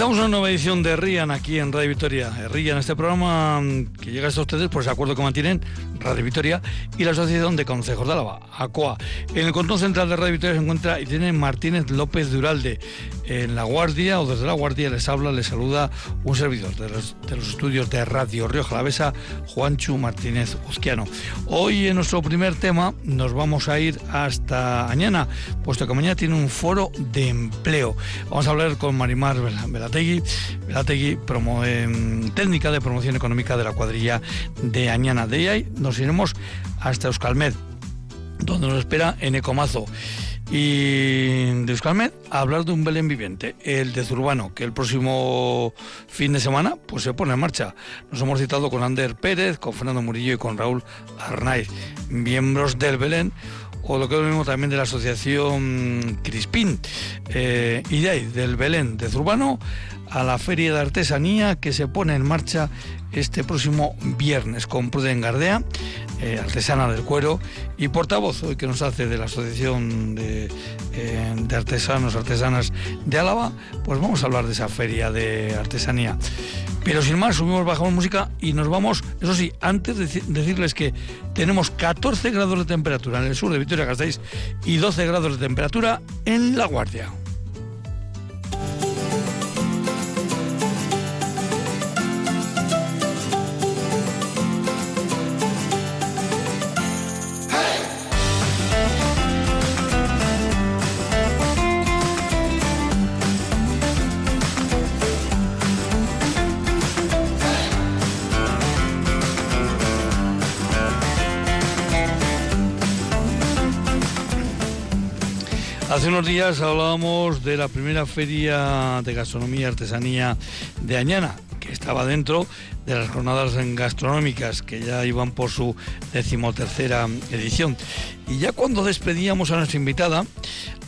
Comenzamos una nueva edición de RIAN aquí en Radio Victoria. RIAN, este programa mm, que llega hasta ustedes por ese acuerdo que mantienen Radio Victoria y la Asociación de Consejos de Álava, ACOA. En el control central de Radio Victoria se encuentra y tiene Martínez López Duralde. En La Guardia o desde La Guardia les habla, les saluda un servidor de los, estudios de Radio Río Jalavesa, Juanchu Martínez Uzquiano. Hoy en nuestro primer tema nos vamos a ir hasta mañana, puesto que mañana tiene un foro de empleo. Vamos a hablar con Marimar Velategui, Velategui promo, técnica de promoción económica de la cuadrilla de Añana. De ahí nos iremos hasta Euskalmed, donde nos espera en Ecomazo. Y de Euskalmed a hablar de un Belén viviente, el de Zurbano, que el próximo fin de semana pues se pone en marcha. Nos hemos citado con Ander Pérez, con Fernando Murillo y con Raúl Arnaiz, miembros del Belén o lo que es lo mismo también de la asociación Crispín eh, y de ahí, del Belén de Zurbano a la Feria de Artesanía que se pone en marcha este próximo viernes con Pruden Gardea, eh, artesana del cuero y portavoz hoy que nos hace de la Asociación de, eh, de, Artesanos, Artesanas de Álava, pues vamos a hablar de esa feria de artesanía. Pero sin más, subimos, bajamos música y nos vamos, eso sí, antes de decirles que tenemos 14 grados de temperatura en el sur de Vitoria-Gasteiz y 12 grados de temperatura en La Guardia. Hace unos días hablábamos de la primera feria de gastronomía y artesanía de Añana, que estaba dentro de las jornadas gastronómicas que ya iban por su decimotercera edición. Y ya cuando despedíamos a nuestra invitada,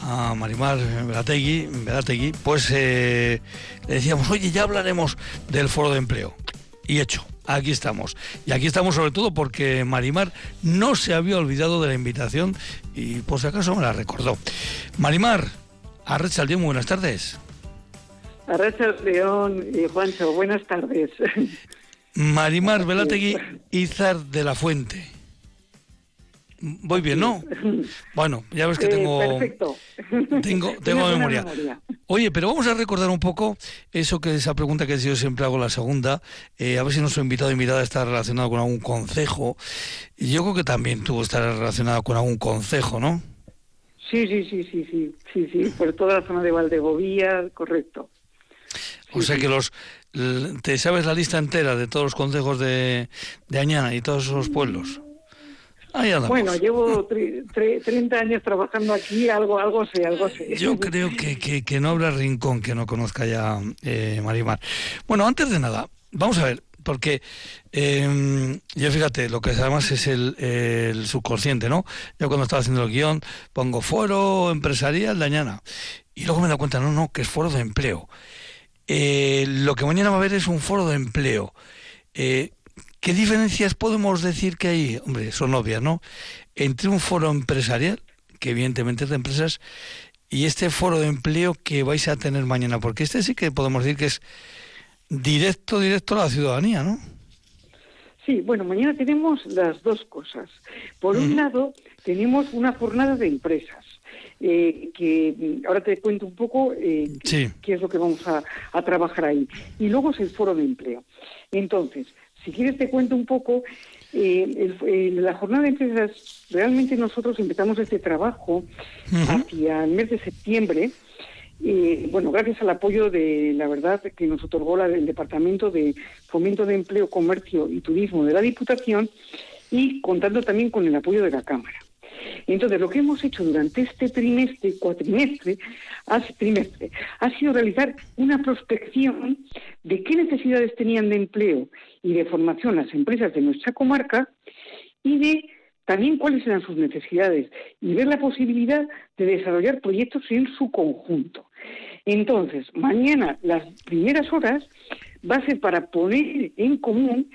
a Marimar Velategui, pues eh, le decíamos, oye, ya hablaremos del foro de empleo. Y hecho, aquí estamos. Y aquí estamos sobre todo porque Marimar no se había olvidado de la invitación y por si acaso me la recordó. Marimar, Arrecha León, buenas tardes. Arrecha León y Juancho, buenas tardes. Marimar Velategui Izar de la Fuente. Voy bien, ¿no? Bueno, ya ves que tengo, tengo, tengo memoria. Oye, pero vamos a recordar un poco eso que esa pregunta que yo siempre hago la segunda, eh, a ver si nuestro invitado o invitada está relacionado con algún consejo. Yo creo que también tú estarás relacionado con algún consejo, ¿no? Sí, sí, sí, sí, sí, sí, sí, por toda la zona de Valdegovía, correcto. o sea que los, te sabes la lista entera de todos los consejos de, de Añana y todos esos pueblos. Bueno, llevo 30 años trabajando aquí, algo algo sé, algo sé. Yo creo que, que, no habrá rincón que no conozca ya eh, Marimar. Bueno, antes de nada, vamos a ver, porque eh, yo fíjate, lo que además es el, subconsciente, ¿no? Yo cuando estaba haciendo el guion pongo foro empresarial de Añana y luego me da cuenta, no, no, que es foro de empleo. Eh, lo que mañana va a haber es un foro de empleo. Eh, ¿Qué diferencias podemos decir que hay? Hombre, son obvias, ¿no? Entre un foro empresarial, que evidentemente es de empresas, y este foro de empleo que vais a tener mañana, porque este sí que podemos decir que es directo, directo a la ciudadanía, ¿no? Sí, bueno, mañana tenemos las dos cosas. Por un lado, tenemos una jornada de empresas. Eh, que ahora te cuento un poco eh, qué, es lo que vamos a, a, trabajar ahí. Y luego es el foro de empleo. Entonces, si quieres te cuento un poco, eh, la jornada de empresas, realmente nosotros empezamos este trabajo hacia el mes de septiembre, eh, bueno, gracias al apoyo de, la verdad, que nos otorgó la, el Departamento de Fomento de Empleo, Comercio y Turismo de la Diputación y contando también con el apoyo de la Cámara. Entonces, lo que hemos hecho durante este trimestre, cuatrimestre, trimestre, ha sido realizar una prospección de qué necesidades tenían de empleo y de formación las empresas de nuestra comarca y de también cuáles eran sus necesidades y ver la posibilidad de desarrollar proyectos en su conjunto. Entonces, mañana las primeras horas va a ser para poner en común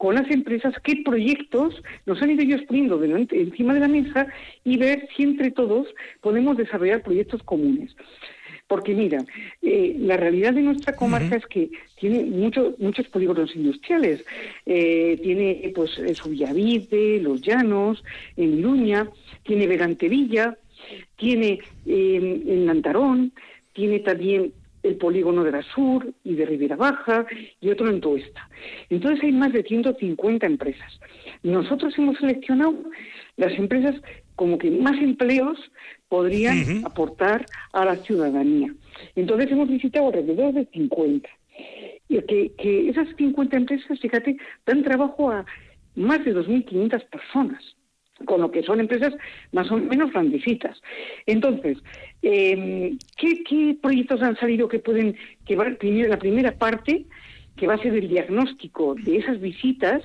con las empresas qué proyectos nos han ido ellos poniendo delante, encima de la mesa y ver si entre todos podemos desarrollar proyectos comunes. Porque mira, eh, la realidad de nuestra comarca es que tiene muchos muchos polígonos industriales. Eh, tiene pues su Villavide, Los Llanos, en Luña, tiene Verantevilla, tiene eh, en Lantarón, tiene también el polígono de la Sur y de Ribera Baja y otro en Toesta. Entonces hay más de 150 empresas. Nosotros hemos seleccionado las empresas como que más empleos podrían aportar a la ciudadanía. Entonces hemos visitado alrededor de 50. Y que, que esas 50 empresas, fíjate, dan trabajo a más de 2.500 personas con lo que son empresas más o menos grandecitas. Entonces, eh, ¿qué, proyectos han salido que pueden, que va, la primera parte, que va a ser el diagnóstico de esas visitas,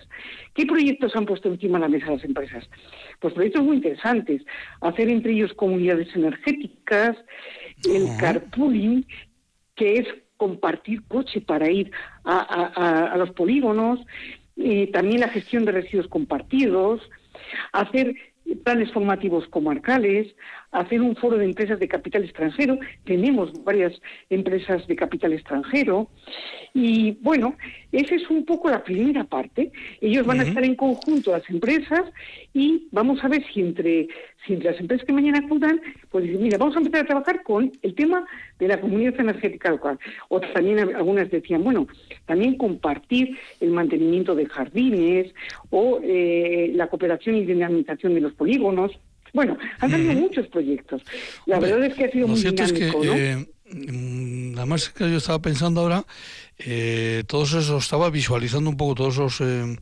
¿qué proyectos han puesto encima de la mesa las empresas? Pues proyectos muy interesantes, hacer entre ellos comunidades energéticas, el carpooling, que es compartir coche para ir a, los polígonos, eh, también la gestión de residuos compartidos, hacer planes formativos comarcales, hacer un foro de empresas de capital extranjero. Tenemos varias empresas de capital extranjero. Y bueno, esa es un poco la primera parte. Ellos van a estar en conjunto, las empresas, y vamos a ver si entre, si entre las empresas que mañana acudan, pues mira, vamos a empezar a trabajar con el tema de la comunidad energética local. O también algunas decían, bueno, también compartir el mantenimiento de jardines o eh, la cooperación y dinamización de los polígonos. Bueno, han salido muchos proyectos. La verdad es que ha sido muy dinámico, ¿no? Eh, mm, además que yo estaba pensando ahora, eh, todos esos, estaba visualizando un poco todos esos eh,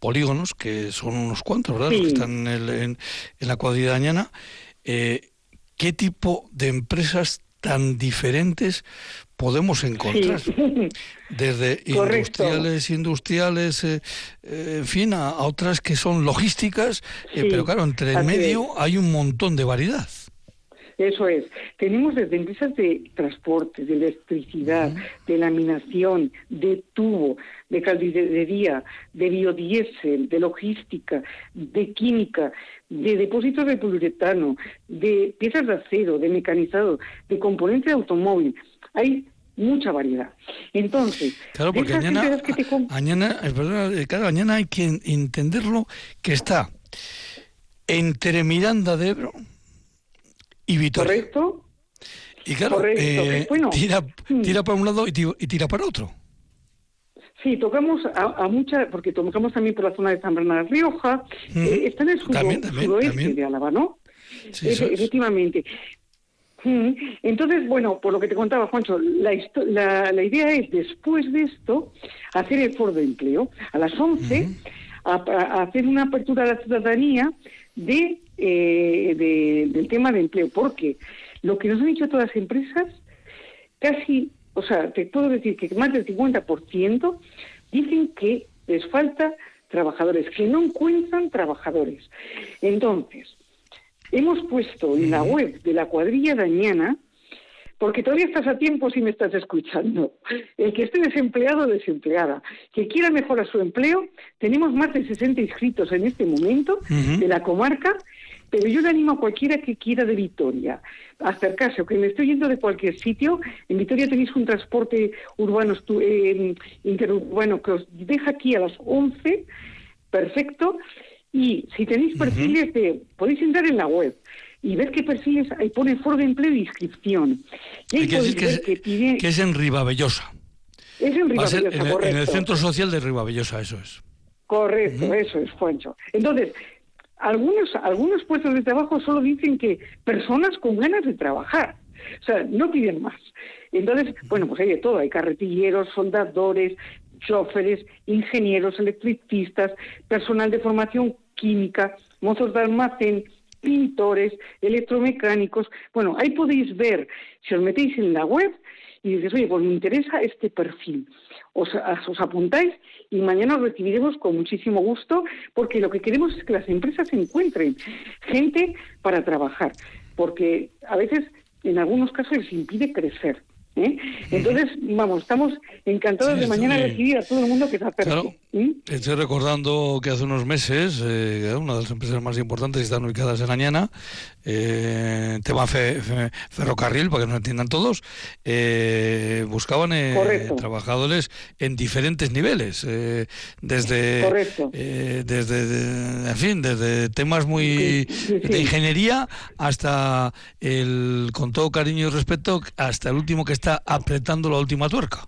polígonos, que son unos cuantos, ¿verdad? que están en, en, la cuadrilla dañana. Eh, ¿Qué tipo de empresas tan diferentes podemos encontrar. Desde industriales, industriales, eh, eh, en fin, a, otras que son logísticas, eh, pero claro, entre el medio hay un montón de variedad. Eso es. Tenemos desde empresas de transporte, de electricidad, de laminación, de tubo, de calderería, de biodiesel, de logística, de química, de depósitos de poliuretano, de piezas de acero, de mecanizado, de componentes de automóvil. Hay mucha variedad. Entonces, claro, porque mañana, mañana, eh, claro, mañana hay que entenderlo que está entre Miranda de Ebro y Vitoria. Correcto. Y claro, eh, tira, mm. tira para un lado y tira para otro. Sí, tocamos a, muchas, porque tocamos también por la zona de San Bernardo Rioja, eh, está en el sudoeste de Álava, ¿no? Sí, efectivamente. Entonces, bueno, por lo que te contaba, Juancho, la, la, idea es, después de esto, hacer el foro de empleo. A las 11, a, hacer una apertura a la ciudadanía de, eh, de, del tema de empleo. Porque lo que nos han dicho todas las empresas, casi, o sea, te puedo decir que más del 50% dicen que les falta trabajadores, que no encuentran trabajadores. Entonces, hemos puesto en la web de la cuadrilla dañana, porque todavía estás a tiempo si me estás escuchando, el que esté desempleado o desempleada, que quiera mejorar su empleo, tenemos más de 60 inscritos en este momento de la comarca, pero yo le animo a cualquiera que quiera de Vitoria a acercarse, que me estoy yendo de cualquier sitio. En Vitoria tenéis un transporte urbano eh, interurbano que os deja aquí a las 11, perfecto, y si tenéis perfiles de, podéis entrar en la web y ver qué perfiles ahí pone foro de empleo e inscripción. Y que, que, es en Ribavellosa. Es en Ribavellosa, en, el, Centro Social de Ribavellosa, eso es. Correcto, eso es, Juancho. Entonces, algunos, algunos puestos de trabajo solo dicen que personas con ganas de trabajar. O sea, no piden más. Entonces, bueno, pues hay de todo. Hay carretilleros, soldadores, choferes, ingenieros, electricistas, personal de formación química, mozos de almacén, pintores, electromecánicos. Bueno, ahí podéis ver, si os metéis en la web y dices, oye, pues me interesa este perfil. Os, os, apuntáis y mañana os recibiremos con muchísimo gusto porque lo que queremos es que las empresas encuentren gente para trabajar, porque a veces en algunos casos les impide crecer. ¿Eh? Entonces, vamos, estamos encantados de mañana recibir a todo el mundo que está Claro, estoy recordando que hace unos meses eh, una de las empresas más importantes están ubicadas en Añana, eh, tema ferrocarril, para que nos entiendan todos, eh, buscaban trabajadores en diferentes niveles, desde, desde, en fin, desde temas muy de ingeniería hasta el, con todo cariño y respeto, hasta el último que está está apretando la última tuerca.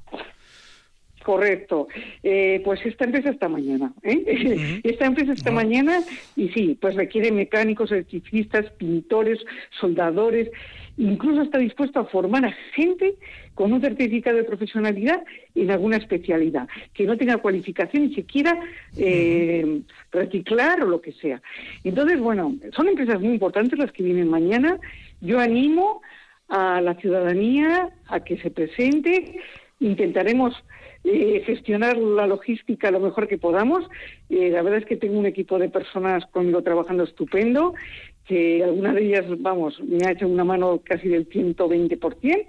Correcto. Eh, pues esta empresa está mañana. ¿eh? Esta empresa está mañana y sí, pues requiere mecánicos, electricistas, pintores, soldadores. Incluso está dispuesto a formar a gente con un certificado de profesionalidad en alguna especialidad, que no tenga cualificación ni siquiera eh, reciclar o lo que sea. Entonces, bueno, son empresas muy importantes las que vienen mañana. Yo animo a la ciudadanía a que se presente. Intentaremos eh, gestionar la logística lo mejor que podamos. Eh, la verdad es que tengo un equipo de personas conmigo trabajando estupendo, que alguna de ellas, vamos, me ha hecho una mano casi del 120%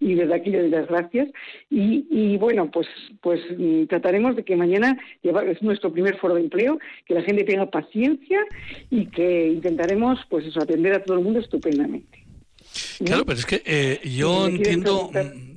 y desde aquí le doy las gracias. Y, y, bueno, pues, pues mm, trataremos de que mañana es nuestro primer foro de empleo, que la gente tenga paciencia y que intentaremos pues eso, atender a todo el mundo estupendamente. Claro, pero es que eh, yo entiendo...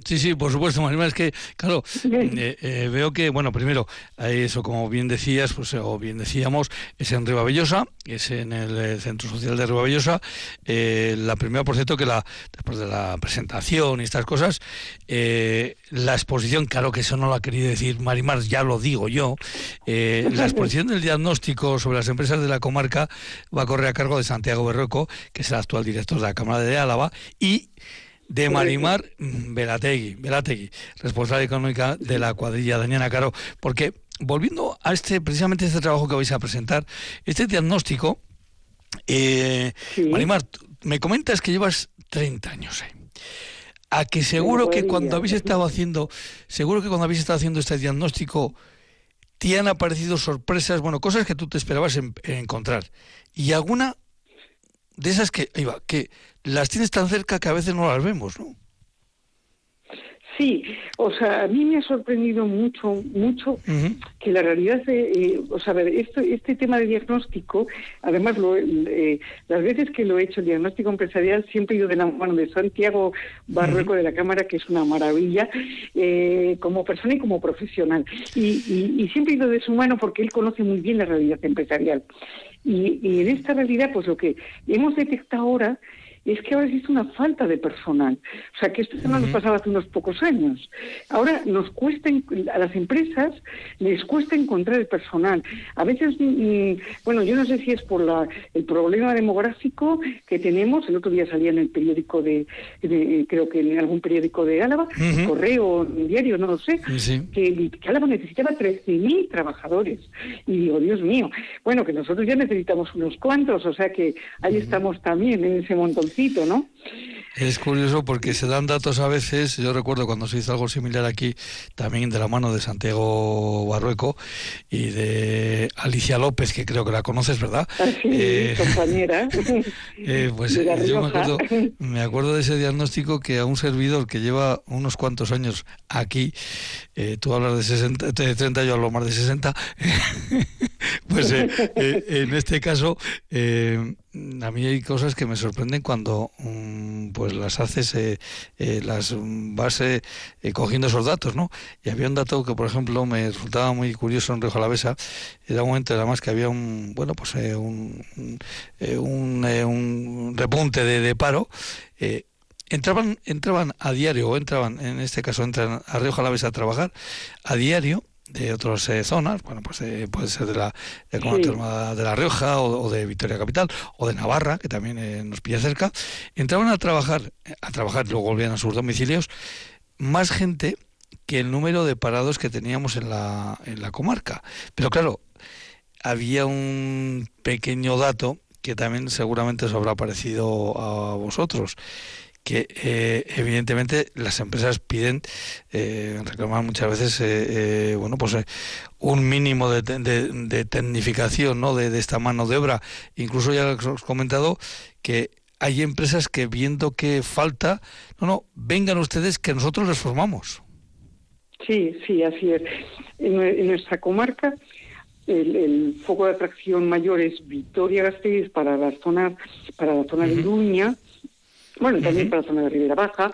Sí, sí, por supuesto, Marima, es que, claro, eh, eh, veo que, bueno, primero, eso, como bien decías, pues, o bien decíamos, es en Ribavellosa, es en el Centro Social de Ribavellosa. la primera, por cierto, que la después de la presentación y estas cosas, la exposición, claro que eso no lo ha querido decir Marimar, ya lo digo yo, la exposición del diagnóstico sobre las empresas de la comarca va a correr a cargo de Santiago Berroco, que es el actual director de la Cámara de Álava, y de Marimar Velategui, Velategui, responsable económica de la cuadrilla Daniela Caro, porque volviendo a este precisamente este trabajo que vais a presentar, este diagnóstico, eh, Marimar, me comentas que llevas 30 años. Eh. A que seguro que cuando habéis estado haciendo, seguro que cuando habéis estado haciendo este diagnóstico, te han aparecido sorpresas, bueno, cosas que tú te esperabas encontrar. Y alguna de esas que, iba, que las tienes tan cerca que a veces no las vemos, ¿no? Sí, o sea, a mí me ha sorprendido mucho, mucho que la realidad, de, eh, o sea, este, este tema de diagnóstico, además, lo, eh, las veces que lo he hecho, el diagnóstico empresarial, siempre he ido de la mano de Santiago Barroco de la Cámara, que es una maravilla, eh, como persona y como profesional. Y, y, siempre he ido de su mano porque él conoce muy bien la realidad empresarial. Y, y en esta realidad, pues lo que hemos detectado ahora es que ahora existe una falta de personal. O sea, que esto no nos pasaba hace unos pocos años. Ahora nos cuesta, a las empresas les cuesta encontrar el personal. A veces, mm, bueno, yo no sé si es por la, el problema demográfico que tenemos. El otro día salía en el periódico de, creo que en algún periódico de Álava, correo, diario, no lo sé, que, Álava necesitaba 13.000 trabajadores. Y digo, Dios mío, bueno, que nosotros ya necesitamos unos cuantos, o sea que ahí estamos también en ese montón ¿no? Es curioso porque se dan datos a veces, yo recuerdo cuando se hizo algo similar aquí, también de la mano de Santiago Barrueco y de Alicia López, que creo que la conoces, ¿verdad? Ah, sí, eh, compañera. Eh, pues yo me acuerdo, me acuerdo de ese diagnóstico que a un servidor que lleva unos cuantos años aquí, eh, tú hablas de, 60, de 30, yo hablo más de 60, pues en este caso a mí hay cosas que me sorprenden cuando mm, pues las haces, eh, eh, las vas eh, cogiendo esos datos, ¿no? Y había un dato que, por ejemplo, me resultaba muy curioso en Río Jalavesa, era un momento además que había un, bueno, pues un, un, repunte de, de paro, entraban, entraban a diario, o entraban, en este caso entran a Río Jalavesa a trabajar, a diario, de otras eh, zonas, bueno, pues eh, puede ser de la de, de La Rioja o, de Victoria Capital o de Navarra, que también eh, nos pilla cerca, entraban a trabajar, a trabajar luego volvían a sus domicilios, más gente que el número de parados que teníamos en la, en la comarca. Pero claro, había un pequeño dato que también seguramente os habrá parecido a vosotros que eh, evidentemente las empresas piden eh, reclamar muchas veces eh, eh bueno pues eh, un mínimo de, de, de tecnificación ¿no? de, de, esta mano de obra incluso ya os he comentado que hay empresas que viendo que falta, no, no, vengan ustedes que nosotros les formamos. Sí, sí, así es. En, nuestra comarca el, foco de atracción mayor es Vitoria-Gasteiz para la zona, para la zona de Iruña, bueno, también para la zona de Ribera Baja,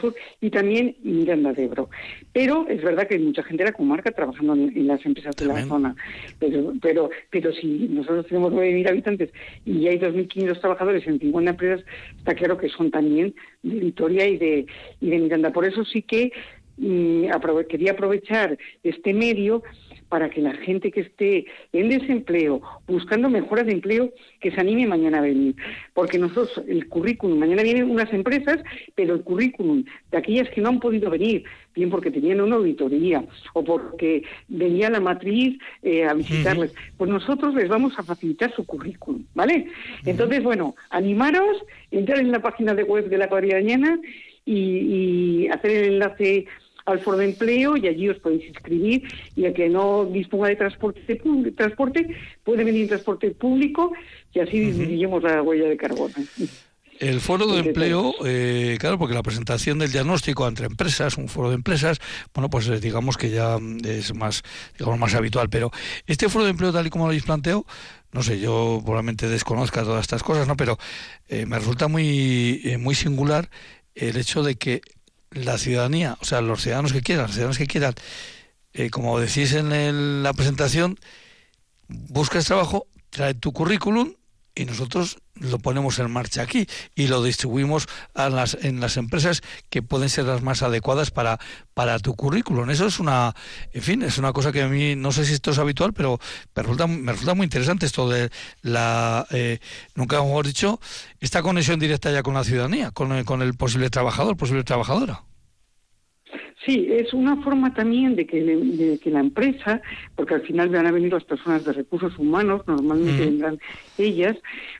Sur y también Miranda de Ebro. Pero es verdad que hay mucha gente de la comarca trabajando en, las empresas de la zona. Pero, pero, pero si nosotros tenemos 9.000 habitantes y hay 2.500 trabajadores en 50 empresas, está claro que son también de Vitoria y de, y de Miranda. Por eso sí que mm, quería aprovechar este medio para que la gente que esté en desempleo, buscando mejoras de empleo, que se anime mañana a venir. Porque nosotros, el currículum, mañana vienen unas empresas, pero el currículum de aquellas que no han podido venir, bien porque tenían una auditoría o porque venía la matriz eh, a visitarles, pues nosotros les vamos a facilitar su currículum, ¿vale? Entonces, bueno, animaros, entrar en la página de web de la cuadrilla y, y hacer el enlace al foro de empleo y allí os podéis inscribir y el que no disponga de transporte, transporte puede venir en transporte público y así disminuimos la huella de carbono. El foro de empleo, eh, claro, porque la presentación del diagnóstico entre empresas, un foro de empresas, bueno, pues eh, digamos que ya es más, digamos, más habitual. Pero este foro de empleo, tal y como lo habéis planteado, no sé, yo probablemente desconozca todas estas cosas, ¿no? Pero eh, me resulta muy, muy singular el hecho de que la ciudadanía, o sea, los ciudadanos que quieran, los ciudadanos que quieran, eh, como decís en la presentación, buscas trabajo, trae tu currículum y nosotros lo ponemos en marcha aquí y lo distribuimos a las, en las empresas que pueden ser las más adecuadas para, para tu currículum. Eso es una, en fin, es una cosa que a mí no sé si esto es habitual, pero me resulta, me resulta muy interesante esto de la, eh, nunca hemos dicho, esta conexión directa ya con la ciudadanía, con, con el posible trabajador, posible trabajadora. Sí, es una forma también de que, que la empresa, porque al final van a venir las personas de recursos humanos, normalmente vendrán ellas,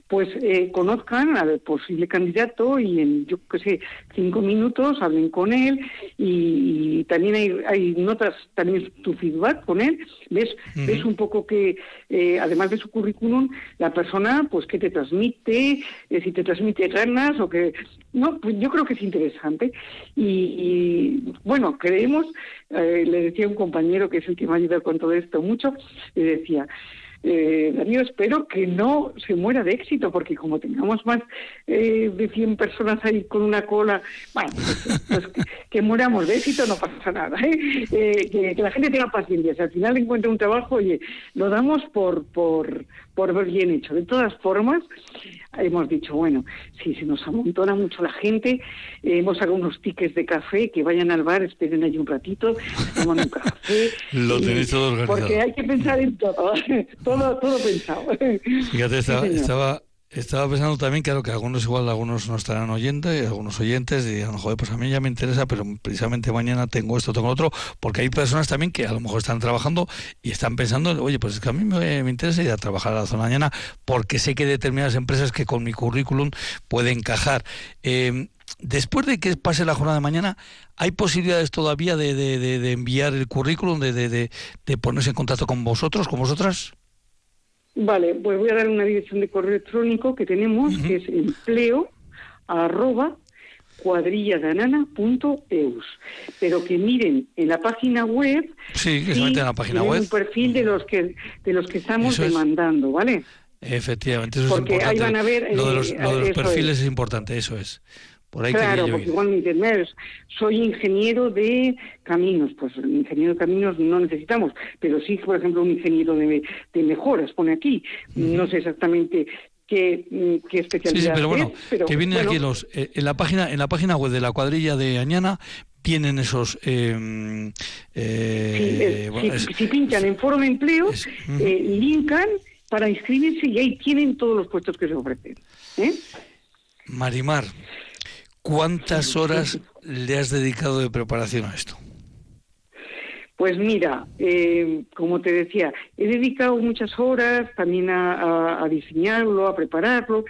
pues eh, conozcan al posible candidato y en, yo qué sé, cinco minutos hablen con él y, también hay, hay, notas, también tu feedback con él, ves, ves un poco que, eh, además de su currículum, la persona, pues, que te transmite, eh, si te transmite ganas o que... No, pues yo creo que es interesante. Y, bueno, creemos, le decía un compañero que es el que me ha ayudado con todo esto mucho, le decía, eh, Darío, espero que no se muera de éxito, porque como tengamos más eh, de 100 personas ahí con una cola, bueno, pues, pues que, muramos de éxito no pasa nada. ¿eh? eh que, la gente tenga paciencia. Si al final encuentra un trabajo, oye, lo damos por, por, por ver bien hecho. De todas formas, hemos dicho, bueno, si se nos amontona mucho la gente, hemos sacado unos tickets de café, que vayan al bar, esperen allí un ratito, toman un café. Lo tenéis todo organizado. Porque hay que pensar en todo, todo, todo pensado. Fíjate, estaba estaba pensando también, claro, que algunos igual, algunos no estarán oyendo y algunos oyentes dirán, joder, pues a mí ya me interesa, pero precisamente mañana tengo esto, tengo otro, porque hay personas también que a lo mejor están trabajando y están pensando, oye, pues es que a mí me, interesa ir a trabajar a la zona mañana porque sé que hay determinadas empresas que con mi currículum pueden encajar. Eh, después de que pase la jornada de mañana, ¿hay posibilidades todavía de, de, de enviar el currículum, de, de, ponerse en contacto con vosotros, con vosotras? Vale, pues voy a dar una dirección de correo electrónico que tenemos, que es empleo arroba cuadrilladanana.eus. Pero que miren en la página web, sí, que en la página web. un perfil de los que de los que estamos demandando, ¿vale? Efectivamente, eso es importante. Ahí van a ver, lo de los, lo de los perfiles es. importante, eso es claro, porque igual me dicen, soy ingeniero de caminos. Pues ingeniero de caminos no necesitamos, pero sí, por ejemplo, un ingeniero de, mejoras, pone aquí. No sé exactamente qué, qué especialidad sí, sí, pero bueno, que vienen aquí los eh, en la página en la página web de la cuadrilla de Añana vienen esos em, eh, si, pinchan en foro de empleo eh, linkan para inscribirse y ahí tienen todos los puestos que se ofrecen Marimar ¿Cuántas horas le has dedicado de preparación a esto? Pues mira, eh, como te decía, he dedicado muchas horas también a, diseñarlo, a prepararlo,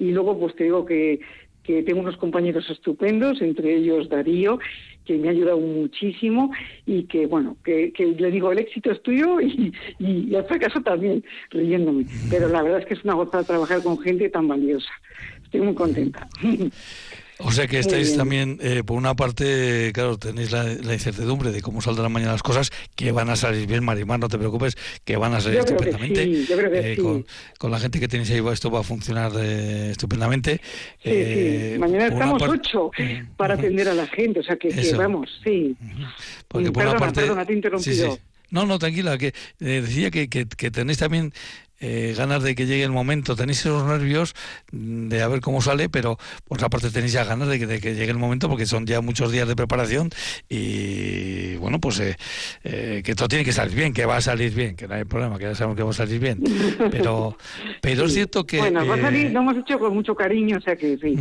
y luego pues te digo que, tengo unos compañeros estupendos, entre ellos Darío, que me ha ayudado muchísimo y que, bueno, que, le digo, el éxito es tuyo y, y, y, el fracaso también, riéndome. Pero la verdad es que es una gozada trabajar con gente tan valiosa estoy muy contenta. O sea que estáis también, eh, por una parte, claro, tenéis la, incertidumbre de cómo saldrán mañana las cosas, que van a salir bien, Marimar, no te preocupes, que van a salir estupendamente. Eh, con, la gente que tenéis ahí, esto va a funcionar eh, estupendamente. Mañana estamos ocho para atender a la gente, o sea que, vamos, sí. Porque por una parte... perdona, te he interrumpido. No, no, tranquila, que decía que, que, que, tenéis también eh, ganas de que llegue el momento, tenéis esos nervios de a ver cómo sale, pero por otra parte tenéis ya ganas de que, de que llegue el momento porque son ya muchos días de preparación y bueno, pues eh, eh, que todo tiene que salir bien, que va a salir bien, que no hay problema, que ya sabemos que va a salir bien, pero, pero es cierto que... Bueno, va a salir, lo hemos hecho con mucho cariño, o sea que sí,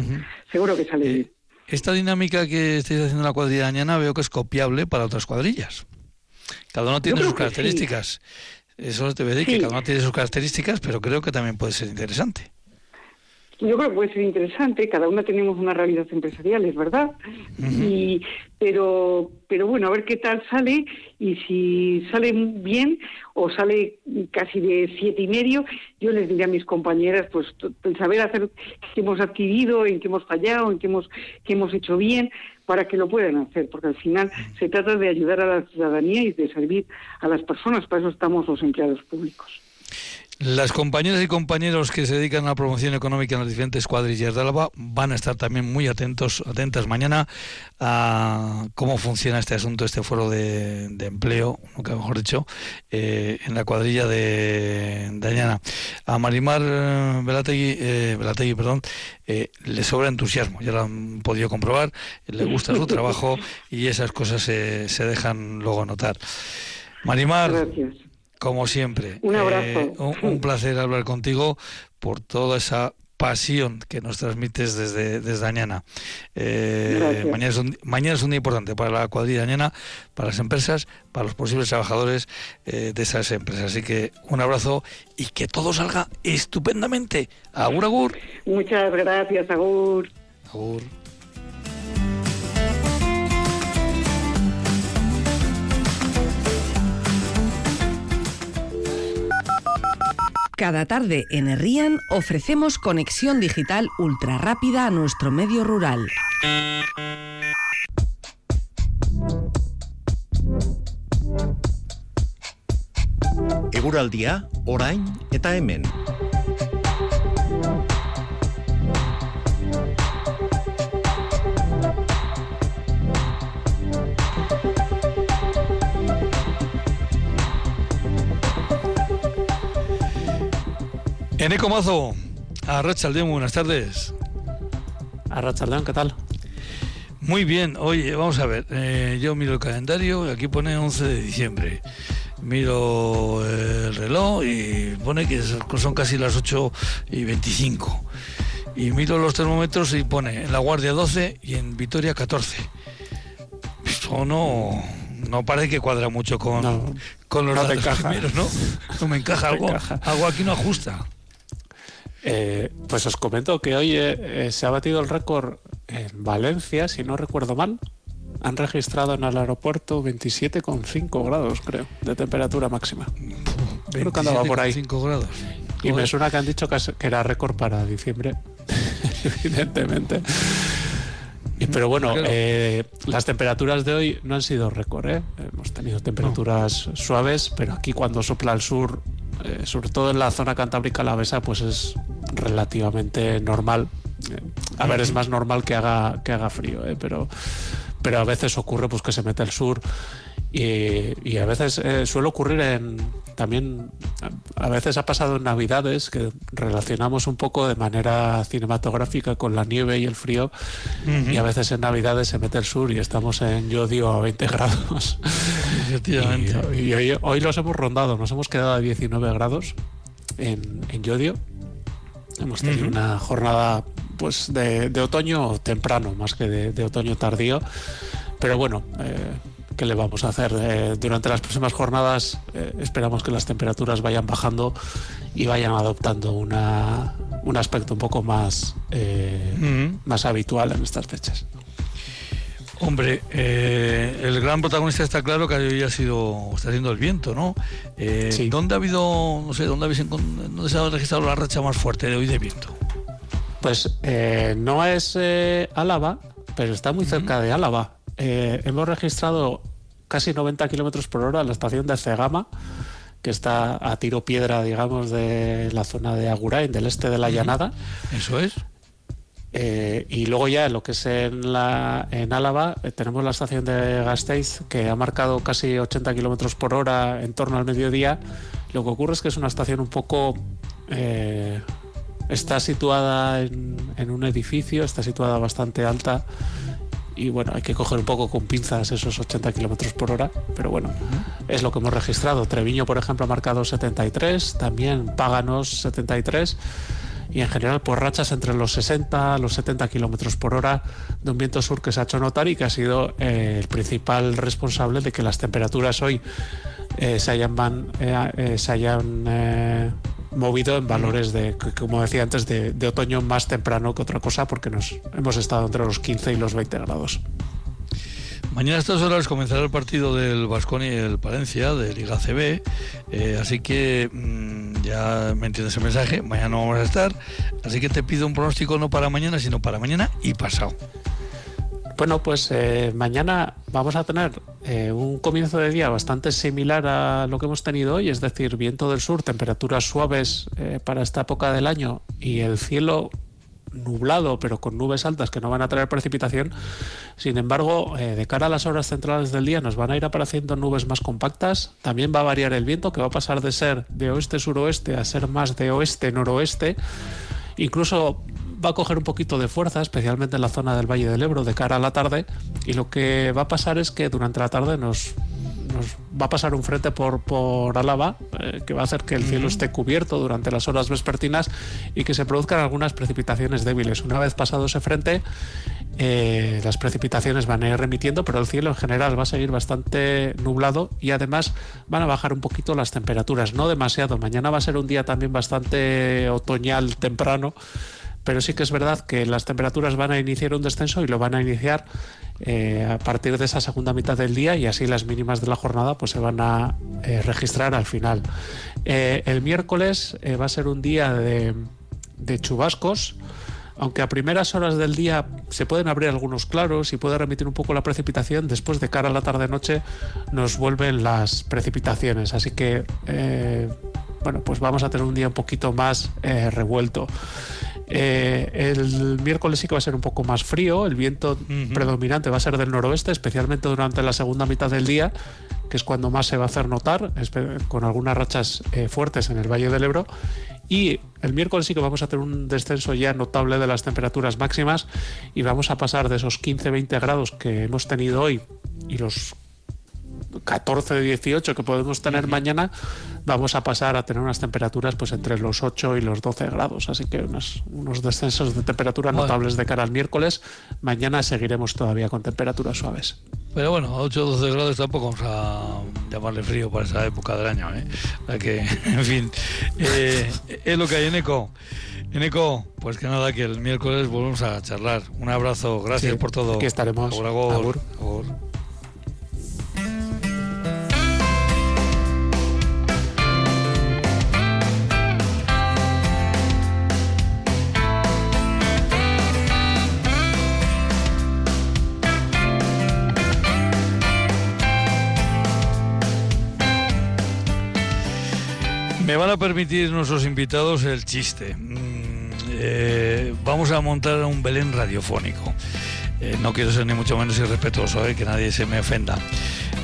seguro que sale bien. Esta dinámica que estáis haciendo en la cuadrilla de mañana veo que es copiable para otras cuadrillas. Cada uno tiene sus características. Voy a decir que cada uno tiene sus características, pero creo que también puede ser interesante. Yo creo que puede ser interesante, cada una tenemos una realidad empresarial, es verdad, y, pero, pero bueno, a ver qué tal sale y si sale bien o sale casi de siete y medio, yo les diré a mis compañeras, pues el saber hacer que hemos adquirido, en qué hemos fallado, en qué hemos, qué hemos hecho bien, para que lo puedan hacer, porque al final se trata de ayudar a la ciudadanía y de servir a las personas, para eso estamos los empleados públicos. Las compañeras y compañeros que se dedican a la promoción económica en las diferentes cuadrillas de Álava van a estar también muy atentos, atentas mañana a cómo funciona este asunto, este foro de, empleo, nunca mejor dicho, eh, en la cuadrilla de, Dañana. A Marimar eh, Velategui, eh, perdón, eh, le sobra entusiasmo, ya lo han podido comprobar, le gusta su trabajo y esas cosas se, se dejan luego notar. Marimar. Gracias como siempre. Un abrazo. Eh, un, placer hablar contigo por toda esa pasión que nos transmites desde, desde Añana. Eh, mañana, es un, mañana es un día importante para la cuadrilla Añana, para las empresas, para los posibles trabajadores eh, de esas empresas. Así que un abrazo y que todo salga estupendamente. Agur, agur. Muchas gracias, agur. Agur. Cada tarde en Herrían ofrecemos conexión digital ultra rápida a nuestro medio rural. Eguraldia, orain eta hemen. Eneco Mazo, a Rachaldeón, buenas tardes. A Rachaldeón, ¿qué tal? Muy bien, oye, vamos a ver, eh, yo miro el calendario y aquí pone 11 de diciembre. Miro el reloj y pone que son casi las 8 y 25. Y miro los termómetros y pone en La Guardia 12 y en Vitoria 14. Esto no, no parece que cuadra mucho con, con los datos primeros, ¿no? No me encaja algo, algo aquí no ajusta. Eh, pues os comento que hoy eh, eh, se ha batido el récord en Valencia, si no recuerdo mal. Han registrado en el aeropuerto 27,5 grados, creo, de temperatura máxima. Creo que andaba por ahí. grados. Y me suena que han dicho que era récord para diciembre, evidentemente. Pero bueno, las temperaturas de hoy no han sido récord. Hemos tenido temperaturas suaves, pero aquí cuando sopla el sur eh, sobre todo en la zona cantábrica alavesa, pues es relativamente normal. Eh, a ver, es más normal que haga, que haga frío, eh, pero, pero a veces ocurre pues que se mete el sur y, a veces eh, suele ocurrir en también a veces ha pasado en navidades que relacionamos un poco de manera cinematográfica con la nieve y el frío y a veces en navidades se mete el sur y estamos en Yodio a 20 grados. Y, hoy, los hemos rondado nos hemos quedado a 19 grados en, en Yodio. Hemos tenido una jornada pues de, otoño temprano más que de, otoño tardío. Pero bueno eh, ¿qué le vamos a hacer? Eh, durante las próximas jornadas eh, esperamos que las temperaturas vayan bajando y vayan adoptando una, un aspecto un poco más, eh, más habitual en estas fechas. Hombre, el gran protagonista está claro que hoy ha sido, está siendo el viento, ¿no? ¿Dónde ha habido, no sé, dónde, habéis, dónde se ha registrado la racha más fuerte de hoy de viento? Pues no es Álava, pero está muy cerca de Álava. Eh, hemos registrado casi 90 kilómetros por hora en la estación de Cegama, que está a tiro piedra, digamos, de la zona de Agurain, del este de la Llanada. Eso es. y luego ya en lo que es en, la, en Álava tenemos la estación de Gasteiz que ha marcado casi 80 kilómetros por hora en torno al mediodía. Lo que ocurre es que es una estación un poco Está situada en, un edificio, está situada bastante alta y bueno, hay que coger un poco con pinzas esos 80 kilómetros por hora, pero bueno, es lo que hemos registrado. Treviño, por ejemplo, ha marcado 73, también Páganos 73 y en general pues rachas entre los 60 los 70 kilómetros por hora de un viento sur que se ha hecho notar y que ha sido eh, el principal responsable de que las temperaturas hoy eh, se hayan, eh, se hayan movido en valores de, como decía antes, de, otoño más temprano que otra cosa, porque nos hemos estado entre los 15 y los 20 grados. Mañana a estas horas comenzará el partido del Vasconi y el Palencia, de Liga CB, eh, así que mm, ya me entiendes el mensaje, mañana no vamos a estar, así que te pido un pronóstico no para mañana, sino para mañana y pasado. Bueno, pues eh, mañana vamos a tener eh, un comienzo de día bastante similar a lo que hemos tenido hoy, es decir, viento del sur, temperaturas suaves eh, para esta época del año y el cielo nublado, pero con nubes altas que no van a traer precipitación. Sin embargo, de cara a las horas centrales del día nos van a ir apareciendo nubes más compactas. También va a variar el viento, que va a pasar de ser de oeste-suroeste a ser más de oeste-noroeste. Incluso va a coger un poquito de fuerza, especialmente en la zona del Valle del Ebro, de cara a la tarde. Y lo que va a pasar es que durante la tarde nos, va a pasar un frente por, por Álava eh, que va a hacer que el cielo esté cubierto durante las horas vespertinas y que se produzcan algunas precipitaciones débiles. Una vez pasado ese frente, eh, las precipitaciones van a ir remitiendo, pero el cielo en general va a seguir bastante nublado y además van a bajar un poquito las temperaturas, no demasiado. Mañana va a ser un día también bastante otoñal temprano pero sí que es verdad que las temperaturas van a iniciar un descenso y lo van a iniciar eh, a partir de esa segunda mitad del día y así las mínimas de la jornada pues se van a eh, registrar al final. Eh, el miércoles va a ser un día de, chubascos aunque a primeras horas del día se pueden abrir algunos claros y puede remitir un poco la precipitación, después de cara a la tarde-noche nos vuelven las precipitaciones. Así que, bueno, pues vamos a tener un día un poquito más revuelto. Eh, el miércoles sí que va a ser un poco más frío, el viento predominante va a ser del noroeste, especialmente durante la segunda mitad del día, que es cuando más se va a hacer notar, con algunas rachas eh, fuertes en el Valle del Ebro. Y el miércoles sí que vamos a tener un descenso ya notable de las temperaturas máximas y vamos a pasar de esos 15-20 grados que hemos tenido hoy y los 14, 18 que podemos tener mañana, vamos a pasar a tener unas temperaturas pues entre los 8 y los 12 grados. Así que unos, unos descensos de temperatura notables de cara al miércoles. Mañana seguiremos todavía con temperaturas suaves. Pero bueno, a 8 o 12 grados tampoco vamos a llamarle frío para esa época del año. ¿eh? que, en fin, eh, es lo que hay en ECO. En ECO, pues que nada, que el miércoles volvemos a charlar. Un abrazo, gracias por todo. Aquí estaremos. Me van a permitir nuestros invitados el chiste. Mm, eh, vamos a montar un Belén radiofónico. Eh, no quiero ser ni mucho menos irrespetuoso, eh, que nadie se me ofenda.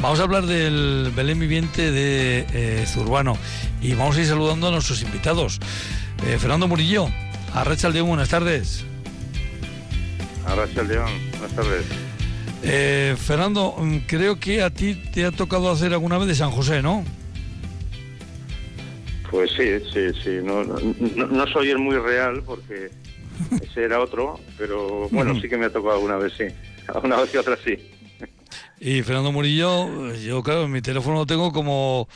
Vamos a hablar del Belén viviente de Zurbano y vamos a ir saludando a nuestros invitados. Fernando Murillo, Arracha León, buenas tardes. Arracha León, buenas tardes. Fernando, mm, creo que a ti te ha tocado hacer alguna vez de San José, ¿no? Pues sí, sí, sí. No, no, soy el muy real porque ese era otro, pero bueno, sí que me ha tocado alguna vez, sí. Alguna vez y otra sí. Y Fernando Murillo, yo claro, en mi teléfono lo tengo como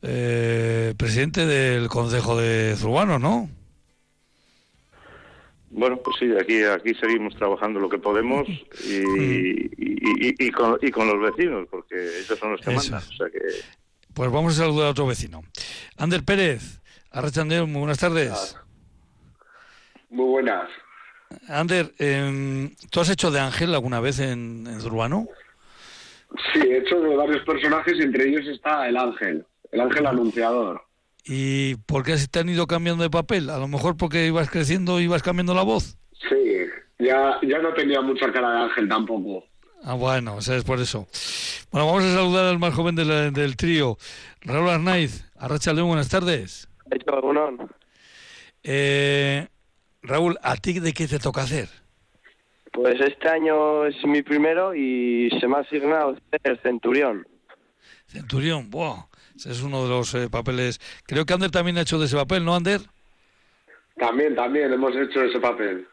eh, presidente del Consejo de Zurbano, ¿no? Bueno, pues sí, aquí aquí seguimos trabajando lo que podemos y, y, con, y con, los vecinos, porque ellos son los que mandan. O sea que pues vamos a saludar a otro vecino. Ander Pérez, Arrachandeo, muy buenas tardes. Muy buenas. Ander, em, ¿tú has hecho de Ángel alguna vez en, en Zurbano? Sí, he hecho de varios personajes, entre ellos está el Ángel, el Ángel Anunciador. ¿Y por qué te han ido cambiando de papel? A lo mejor porque ibas creciendo y ibas cambiando la voz. Sí, ya, ya no tenía mucha cara de Ángel tampoco. Ah, bueno, o sea, es por eso. Bueno, vamos a saludar al más joven del trío, Raúl Arnaiz. Arracha León, buenas tardes. Eh, Raúl, ¿a ti de qué te toca hacer? Pues este año es mi primero y se me ha asignado el Centurión. Centurión, wow. Ese es uno de los eh, papeles. Creo que Ander también ha hecho de ese papel, ¿no, Ander? También, también hemos hecho ese papel.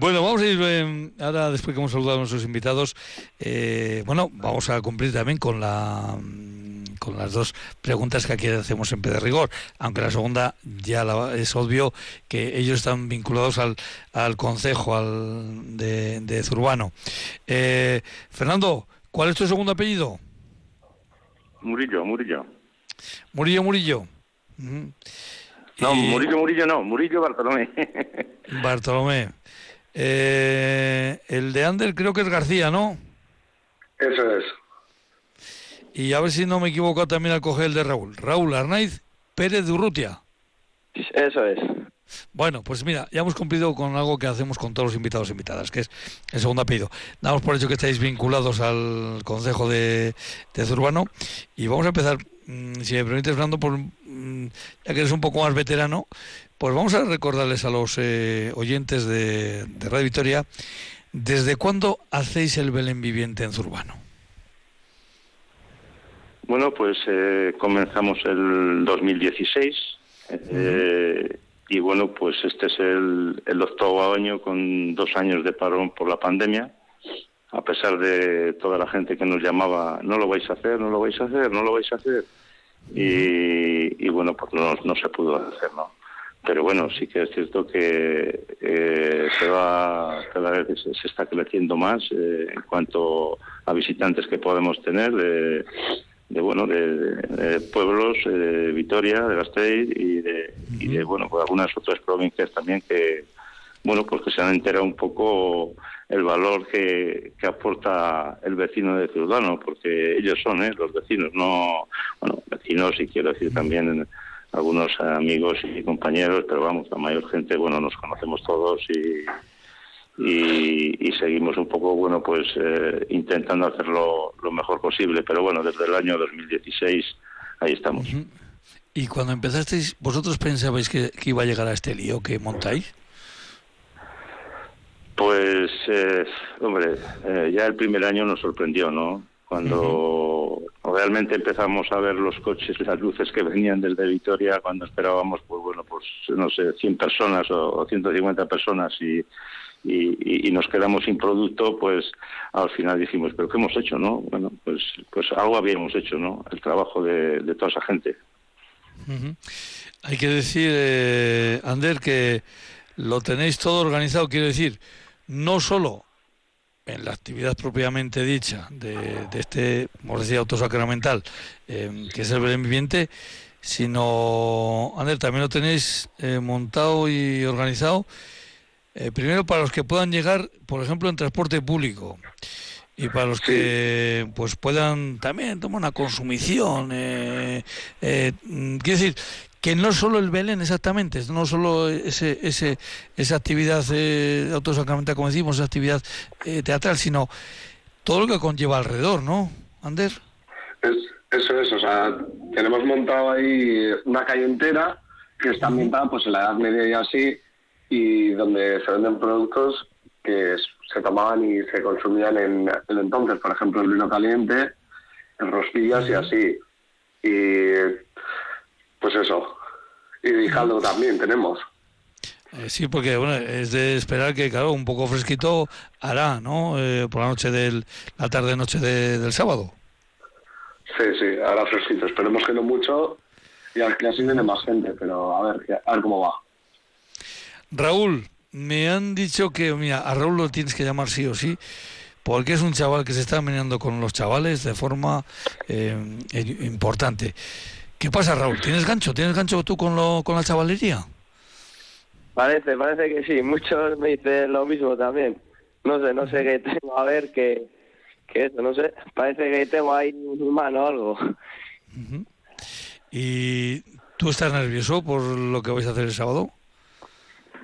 Bueno, vamos a ir eh, ahora, después que hemos saludado a nuestros invitados, eh, bueno, vamos a cumplir también con la mm, con las dos preguntas que aquí hacemos en de rigor, aunque la segunda ya es obvio que ellos están vinculados al, al concejo al de, de Zurbano. Fernando, ¿cuál es tu segundo apellido? Murillo, Murillo. Murillo, Murillo. No, Murillo, Murillo no, Murillo Bartolomé. Bartolomé. Eh, el de Ander creo que es García, ¿no? Eso es. Y a ver si no me he equivocado también al coger el de Raúl. Raúl Arnaiz Pérez de Urrutia. Eso es. Bueno, pues mira, ya hemos cumplido con algo que hacemos con todos los invitados e invitadas, que es el segundo apellido. Damos por hecho que estáis vinculados al Consejo de, de Zurbano y vamos a empezar, mm, si me permites, Fernando, por, mm, ya que eres un poco más veterano, pues vamos a recordarles a los eh, oyentes de, Radio Victoria, ¿desde cuándo hacéis el Belén viviente en Zurbano? Bueno, pues eh, comenzamos el 2016. Eh, y bueno, pues este es el, el octavo año con dos años de parón por la pandemia. A pesar de toda la gente que nos llamaba, no lo vais a hacer, no lo vais a hacer, no lo vais a hacer. Y, bueno, pues no se pudo hacer, ¿no? Pero bueno, sí que es cierto que eh, se va, cada vez se, está creciendo más eh, en cuanto a visitantes que podemos tener de, de bueno de, pueblos eh, de Vitoria, de Gasteiz y de, y de bueno pues algunas otras provincias también que bueno pues que se han enterado un poco el valor que, que aporta el vecino de Ciudadano porque ellos son ¿eh? los vecinos no bueno vecinos y quiero decir también algunos amigos y compañeros pero vamos la mayor gente bueno nos conocemos todos y y, seguimos un poco, bueno, pues eh, intentando hacerlo lo mejor posible. Pero bueno, desde el año 2016 ahí estamos. ¿Y cuando empezasteis, vosotros pensabais que, iba a llegar a este lío que montáis? Pues, eh, hombre, eh, ya el primer año nos sorprendió, ¿no? Cuando realmente empezamos a ver los coches, las luces que venían desde Vitoria, cuando esperábamos, pues bueno, pues no sé, 100 personas o, o 150 personas y y, nos quedamos sin producto, pues al final dijimos, pero ¿qué hemos hecho, no? Bueno, pues, pues algo habíamos hecho, ¿no? El trabajo de, toda esa gente. Hay que decir, eh, Ander, que lo tenéis todo organizado, quiero decir, no solo en la actividad propiamente dicha de, este, como decía, autosacramental, eh, que es el Belén Viviente, sino, Ander, también lo tenéis eh, montado y organizado eh, primero para los que puedan llegar, por ejemplo, en transporte público y para los que pues puedan también tomar una consumición. Eh, eh, quiero decir que no solo el Belén exactamente, no solo ese, ese, esa actividad eh, autosacramental, como decimos, esa actividad teatral, sino todo lo que conlleva alrededor, ¿no, Ander? eso es, o sea, tenemos montado ahí una calle entera que está montada pues en la Edad Media y así, y donde se venden productos que se tomaban y se consumían en el entonces, por ejemplo, el vino caliente, en rosquillas y así. Y pues eso. Y caldo también tenemos. Eh, sí, porque bueno, es de esperar que, claro, un poco fresquito hará, ¿no? Eh, por la noche del, la tarde-noche del sábado. Sí, sí, hará fresquito. Esperemos que no mucho y que así viene más gente, pero a ver, a ver cómo va. Raúl, me han dicho que, mira, a Raúl lo tienes que llamar sí o sí, porque es un chaval que se está meneando con los chavales de forma eh, importante. ¿Qué pasa, Raúl? ¿Tienes gancho? ¿Tienes gancho tú con, lo, con la chavalería? Parece, parece que sí. Muchos me dicen lo mismo también. No sé, no sé qué tengo a ver que, que eso, no sé. Parece que tengo ahí un humano o algo. ¿Y tú estás nervioso por lo que vais a hacer el sábado?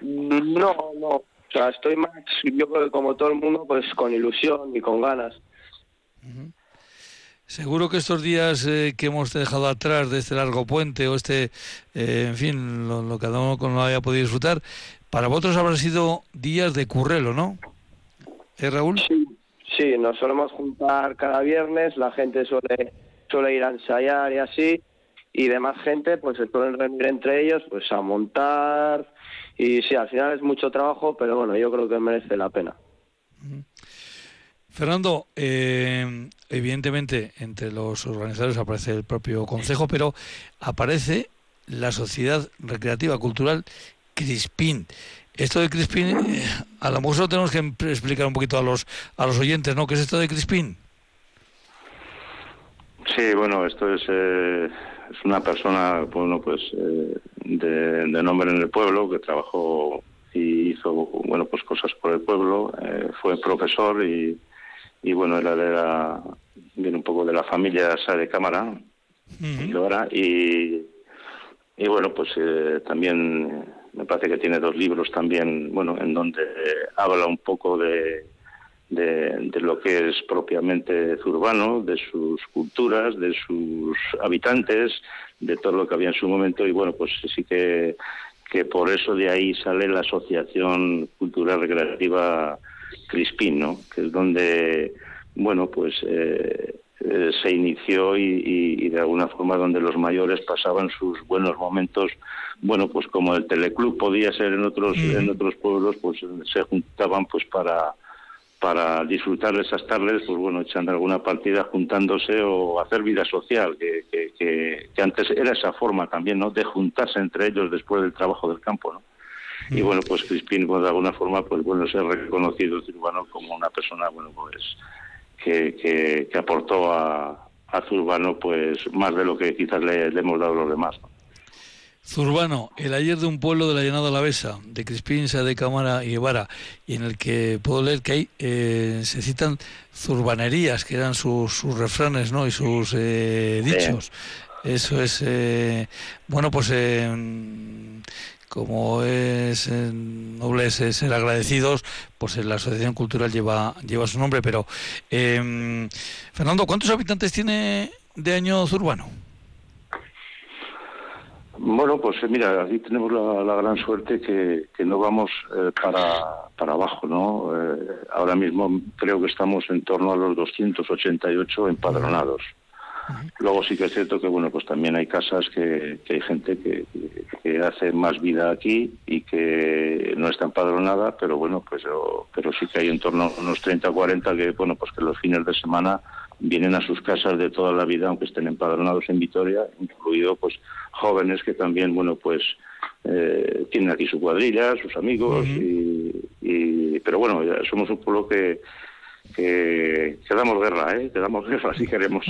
No, no. O sea, estoy más, yo creo que como todo el mundo, pues con ilusión y con ganas. Seguro que estos días eh, que hemos dejado atrás de este largo puente o este, eh, en fin, lo, que cada no haya podido disfrutar, para vosotros habrán sido días de currelo, ¿no? ¿Eh, Raúl? Sí, sí, nos solemos juntar cada viernes, la gente suele, suele ir a ensayar y así, y demás gente pues se suelen reunir entre ellos pues a montar, y sí, al final es mucho trabajo, pero bueno, yo creo que merece la pena. Fernando, eh, evidentemente entre los organizadores aparece el propio Consejo, pero aparece la Sociedad Recreativa Cultural Crispín. Esto de Crispín, eh, a lo mejor tenemos que explicar un poquito a los a los oyentes, ¿no? ¿Qué es esto de Crispín? Sí, bueno, esto es, eh, es una persona, bueno, pues de, de, nombre en el pueblo que trabajó y hizo, bueno, pues cosas por el pueblo. fue profesor y y bueno, era de la, viene un poco de la familia de Cámara, y, y bueno, pues eh, también me parece que tiene dos libros también, bueno, en donde habla un poco de, de, lo que es propiamente Zurbano, de sus culturas, de sus habitantes, de todo lo que había en su momento, y bueno, pues sí que, que por eso de ahí sale la Asociación Cultural Recreativa Crispín, ¿no? Que es donde, bueno, pues eh, eh, se inició y, de alguna forma donde los mayores pasaban sus buenos momentos, bueno, pues como el teleclub podía ser en otros en otros pueblos, pues se juntaban pues para para disfrutar de esas tardes, pues bueno, echando alguna partida, juntándose o hacer vida social, que, que, que, antes era esa forma también, ¿no? De juntarse entre ellos después del trabajo del campo, ¿no? Y bueno pues Crispín pues, de alguna forma pues bueno ser reconocido Zurbano como una persona bueno pues que, que, aportó a, a Zurbano pues más de lo que quizás le, hemos dado los demás Zurbano, el ayer de un pueblo de la llanada Alavesa, de Crispín, de Cámara y Guevara, y en el que puedo leer que hay, eh, se citan zurbanerías, que eran sus, sus refranes ¿no? y sus eh, dichos. Eso es, eh, bueno, pues como es noble ser agradecidos, pues la Asociación Cultural lleva, lleva su nombre. Pero, eh, Fernando, ¿cuántos habitantes tiene de año Zurbano? Bueno, pues eh, mira, aquí tenemos la, gran suerte que, que no vamos eh, para, para abajo, ¿no? Eh, ahora mismo creo que estamos en torno a los 288 empadronados. Luego sí que es cierto que bueno pues también hay casas que, hay gente que, hace más vida aquí y que no está empadronada, pero bueno pues pero sí que hay en torno a unos 30 o 40 que bueno pues que los fines de semana vienen a sus casas de toda la vida aunque estén empadronados en Vitoria, incluido pues jóvenes que también bueno pues eh, tienen aquí su cuadrilla, sus amigos y, pero bueno somos un pueblo que que, damos guerra, ¿eh? Que damos guerra si queremos.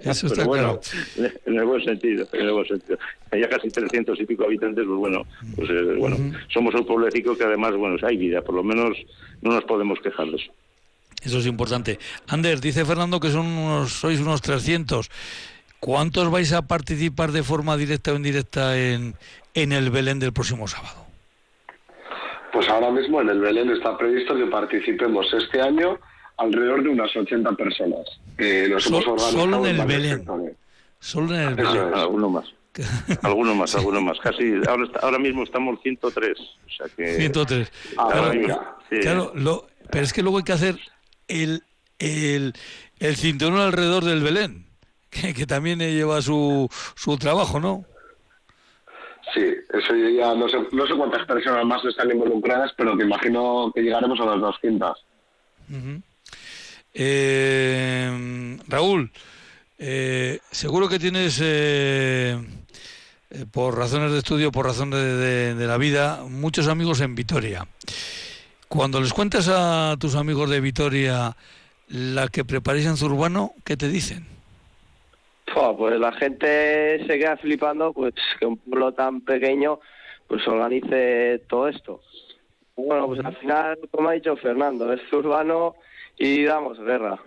eso está bueno, en el buen sentido, en el buen sentido. Hay ya casi 300 y pico habitantes, pues bueno, pues eh, bueno, somos un pueblecito que además, bueno, hay vida, por lo menos no nos podemos quejar de eso. Eso es importante. Ander, dice Fernando que son unos, sois unos 300. ¿Cuántos vais a participar de forma directa o indirecta en, en el Belén del próximo sábado? Pues ahora mismo en el Belén está previsto que participemos este año alrededor de unas 80 personas. solo en el Belén. Solo en el Belén. alguno más. alguno más, alguno más. Casi ahora, ahora mismo estamos 103. O sea que, 103. Ah, claro, lo, pero es que luego hay que hacer el, el, el cinturón alrededor del Belén, que, que también lleva su, su trabajo, ¿no? Sí, eso ya no sé, no sé cuántas personas más están involucradas, pero te imagino que llegaremos a las 200. Eh, Raúl, eh, seguro que tienes, eh, por razones de estudio, por razones de, la vida, muchos amigos en Vitoria. Cuando les cuentas a tus amigos de Vitoria la que preparéis en Zurbano, ¿qué te dicen? pues la gente se queda flipando, pues que un pueblo tan pequeño pues organice todo esto. Bueno, pues al final, como ha dicho Fernando, es urbano y damos guerra.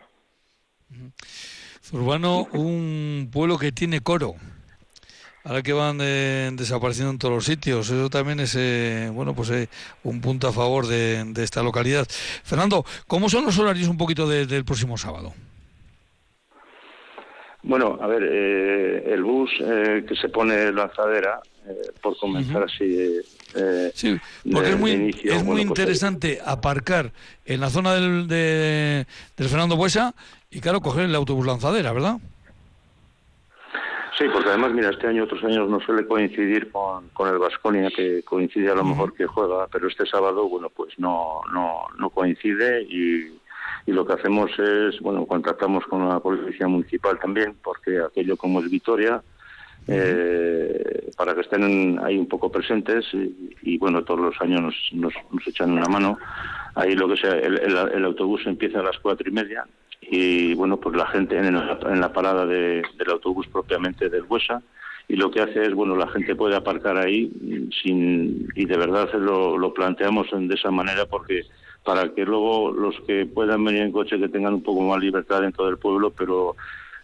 Urbano, un pueblo que tiene coro. Ahora que van eh, desapareciendo en todos los sitios, eso también es eh, bueno pues eh, un punto a favor de, esta localidad. Fernando, ¿cómo son los horarios un poquito del próximo sábado? Bueno, a ver, el bus que se pone lanzadera, por comenzar así. Sí, porque es muy, es muy pues, interesante aparcar en la zona del, de, del Fernando Buesa y claro, coger el autobús lanzadera, ¿verdad? Sí, porque además, mira, este año, otros años no suele coincidir con, con el Vasconia, que coincide a lo mejor que juega, pero este sábado, bueno, pues no, no, no coincide y, y lo que hacemos es, bueno, contactamos con la Policía Municipal también, porque aquello como es Vitoria, eh, para que estén ahí un poco presentes y, bueno, todos los años nos, nos, nos, echan una mano. Ahí lo que sea, el, el autobús empieza a las cuatro y media y bueno, pues la gente en, la parada del autobús propiamente del Huesa y lo que hace es, bueno, la gente puede aparcar ahí sin y de verdad lo, lo planteamos de esa manera porque para que luego los que puedan venir en coche que tengan un poco más libertad dentro del pueblo, pero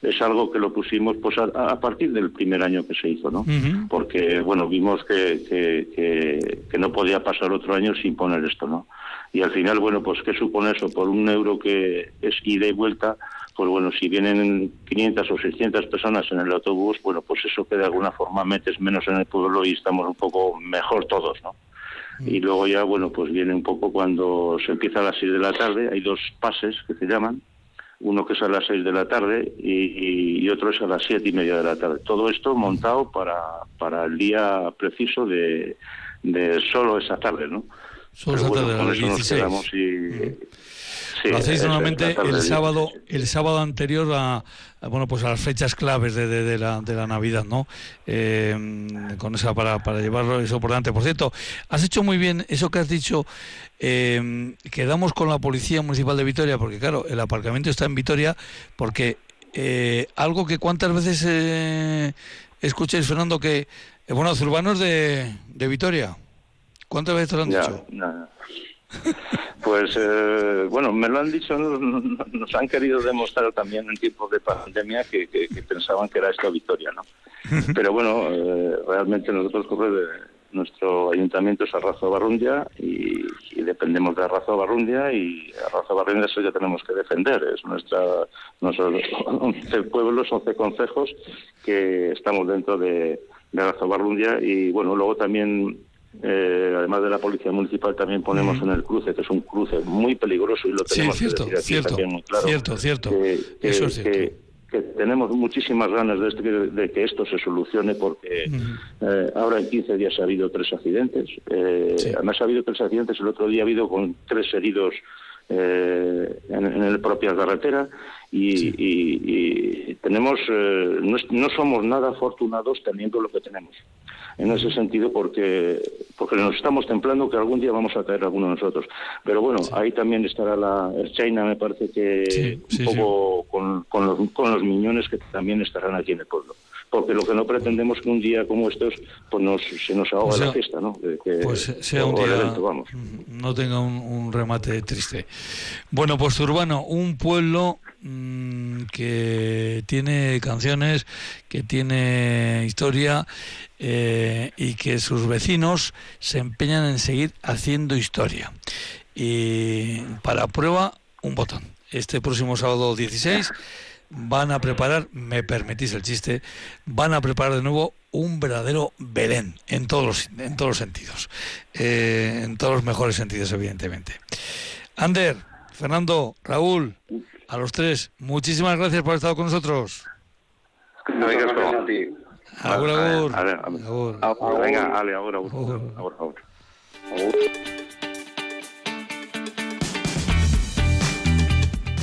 es algo que lo pusimos pues a, partir del primer año que se hizo, ¿no? Porque, bueno, vimos que, que, que, no podía pasar otro año sin poner esto, ¿no? y al final, bueno, pues ¿qué supone eso? Por un euro que es ida y vuelta, pues bueno, si vienen 500 o 600 personas en el autobús, bueno, pues eso que de alguna forma metes menos en el pueblo y estamos un poco mejor todos, ¿no? Mm. Y luego ya, bueno, pues viene un poco cuando se empieza a las 6 de la tarde, hay dos pases que se llaman, uno que es a las 6 de la tarde y, otro es a las siete y media de la tarde. Todo esto montado para, para el día preciso de, de solo esa tarde, ¿no? Solo se trata de las 16. Lo hacéis normalmente el sábado, el sábado anterior a, bueno pues a las fechas claves de, de, la, de la Navidad, ¿no? Eh, con esa para, para llevarlo eso por delante. Por cierto, has hecho muy bien eso que has dicho. Eh, quedamos con la policía municipal de Vitoria, porque claro, el aparcamiento está en Vitoria, porque eh, algo que cuántas veces eh, escucháis, Fernando, que bueno, los urbanos de, de Vitoria. ¿Cuántas veces te lo han dicho? Pues eh, bueno, me lo han dicho, nos, han querido demostrar también en tiempos de pandemia que, pensaban que era esto victoria, ¿no? Pero bueno, eh, realmente nosotros nuestro ayuntamiento es Arrazo Barrundia y, dependemos de Arrazo Barrundia y Arrazo Barrundia eso ya tenemos que defender. Es nuestra, nuestros 11 pueblos, 11 concejos que estamos dentro de, de Arrazo Barrundia y bueno, luego también eh, además de la policía municipal, también ponemos en el cruce, que es un cruce muy peligroso y lo tenemos que decir aquí también muy claro. Cierto, cierto. Que, Eso es cierto. Que, tenemos muchísimas ganas de, de, que esto se solucione porque eh, ahora en 15 días ha habido tres accidentes. Eh, Además ha habido tres accidentes, el otro día ha habido con tres heridos eh, en, en la propia carretera y, tenemos eh, no, somos nada afortunados teniendo lo que tenemos. En ese sentido porque porque nos estamos templando que algún día vamos a caer alguno de nosotros. Pero bueno ahí también estará la China me parece que un poco con, con, los, con los miñones que también estarán aquí en el pueblo porque lo que no pretendemos que un día como estos pues nos, se nos ahoga la fiesta, ¿no? pues sea un día, no tenga un, remate triste. Bueno, pues Urbano, un pueblo mm, que tiene canciones, que tiene historia eh, y que sus vecinos se empeñan en seguir haciendo historia. Y para prueba, un botón. Este próximo sábado 16 van a preparar, me permitís el chiste, van a preparar de nuevo un verdadero Belén en todos los, en todos los sentidos, eh, en todos los mejores sentidos, evidentemente. Ander, Fernando, Raúl, a los tres, muchísimas gracias por haber estado con nosotros. Agur, agur. Venga, ale, agur, agur.